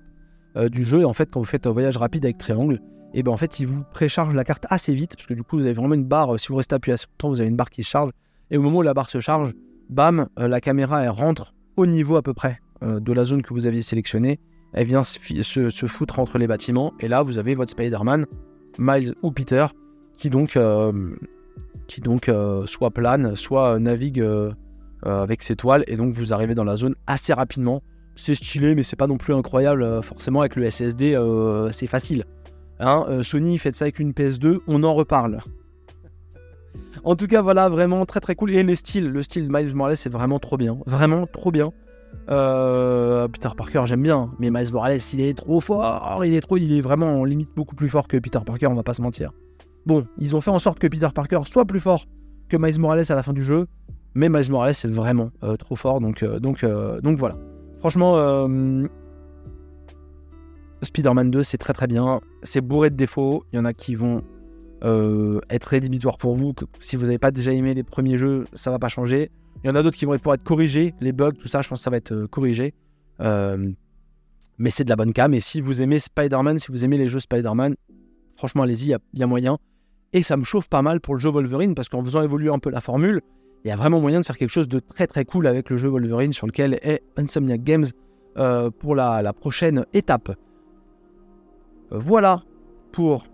euh, du jeu. Et en fait, quand vous faites un voyage rapide avec triangle, et ben en fait, il vous précharge la carte assez vite. Parce que du coup, vous avez vraiment une barre. Si vous restez appuyé assez longtemps, vous avez une barre qui se charge. Et au moment où la barre se charge, bam, la caméra, elle rentre au niveau à peu près. de la zone que vous aviez sélectionnée, elle vient se, foutre entre les bâtiments. Et là, vous avez votre Spider-Man, Miles ou Peter, qui donc, qui donc soit plane, soit navigue avec ses toiles. Et donc, vous arrivez dans la zone assez rapidement. C'est stylé, mais c'est pas non plus incroyable. forcément, avec le SSD, c'est facile. Hein, Sony, faites ça avec une PS2, on en reparle. En tout cas, voilà, vraiment très très cool. Et les styles, le style de Miles Morales, c'est vraiment trop bien. Vraiment trop bien. Euh, Peter Parker, j'aime bien, mais Miles Morales, il est trop fort. Il est trop, il est vraiment en limite beaucoup plus fort que Peter Parker, on va pas se mentir. Bon, ils ont fait en sorte que Peter Parker soit plus fort que Miles Morales à la fin du jeu, mais Miles Morales c'est vraiment euh, trop fort, donc, euh, donc, donc voilà. Franchement, Spider-Man 2, c'est très très bien. C'est bourré de défauts. Il y en a qui vont euh, être rédhibitoires pour vous. Si vous n'avez pas déjà aimé les premiers jeux, ça va pas changer. Il y en a d'autres qui vont pouvoir être corrigés, les bugs, tout ça, je pense que ça va être euh, corrigé. Euh, mais c'est de la bonne cam. Et si vous aimez Spider-Man, si vous aimez les jeux Spider-Man, franchement, allez-y, il y a bien moyen. Et ça me chauffe pas mal pour le jeu Wolverine, parce qu'en faisant évoluer un peu la formule, il y a vraiment moyen de faire quelque chose de très très cool avec le jeu Wolverine sur lequel est Insomniac Games pour la, prochaine étape. Voilà pour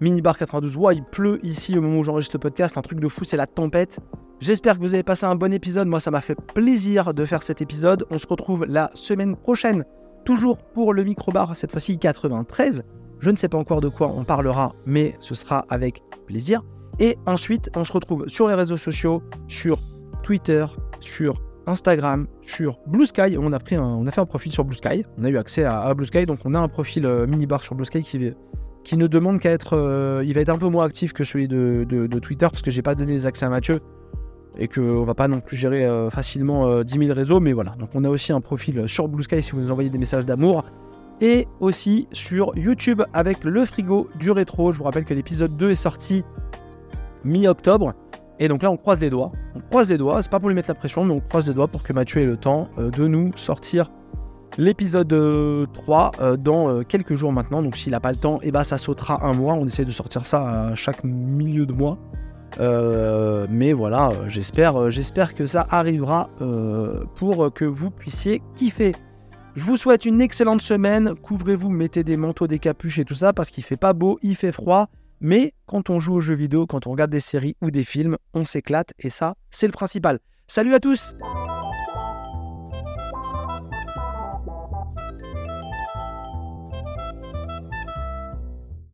Minibar 92. Ouais, il pleut ici au moment où j'enregistre le podcast. Un truc de fou, c'est la tempête. J'espère que vous avez passé un bon épisode. Moi, ça m'a fait plaisir de faire cet épisode. On se retrouve la semaine prochaine, toujours pour le microbar, cette fois-ci 93. Je ne sais pas encore de quoi on parlera, mais ce sera avec plaisir. Et ensuite, on se retrouve sur les réseaux sociaux, sur Twitter, sur Instagram, sur Blue Sky. On a, fait un profil sur Blue Sky. On a eu accès à, Blue Sky, donc on a un profil euh, minibar sur Blue Sky qui, ne demande qu'à être. Euh, il va être un peu moins actif que celui de, Twitter parce que j'ai pas donné les accès à Mathieu et qu'on va pas non plus gérer euh, facilement 10 euh, 000 réseaux. Mais voilà, donc on a aussi un profil sur Blue Sky si vous nous envoyez des messages d'amour. Et aussi sur YouTube avec le frigo du rétro. Je vous rappelle que l'épisode 2 est sorti mi-octobre. Et donc là, on croise les doigts. On croise les doigts. C'est pas pour lui mettre la pression, mais on croise les doigts pour que Mathieu ait le temps de nous sortir l'épisode 3 euh, euh, dans euh, quelques jours maintenant. Donc s'il n'a pas le temps, eh ben, ça sautera un mois. On essaie de sortir ça à chaque milieu de mois. mais voilà, j'espère, j'espère que ça arrivera pour que vous puissiez kiffer. Je vous souhaite une excellente semaine. Couvrez-vous, mettez des manteaux, des capuches et tout ça parce qu'il fait pas beau, il fait froid. Mais quand on joue aux jeux vidéo, quand on regarde des séries ou des films, on s'éclate et ça, c'est le principal. Salut à tous!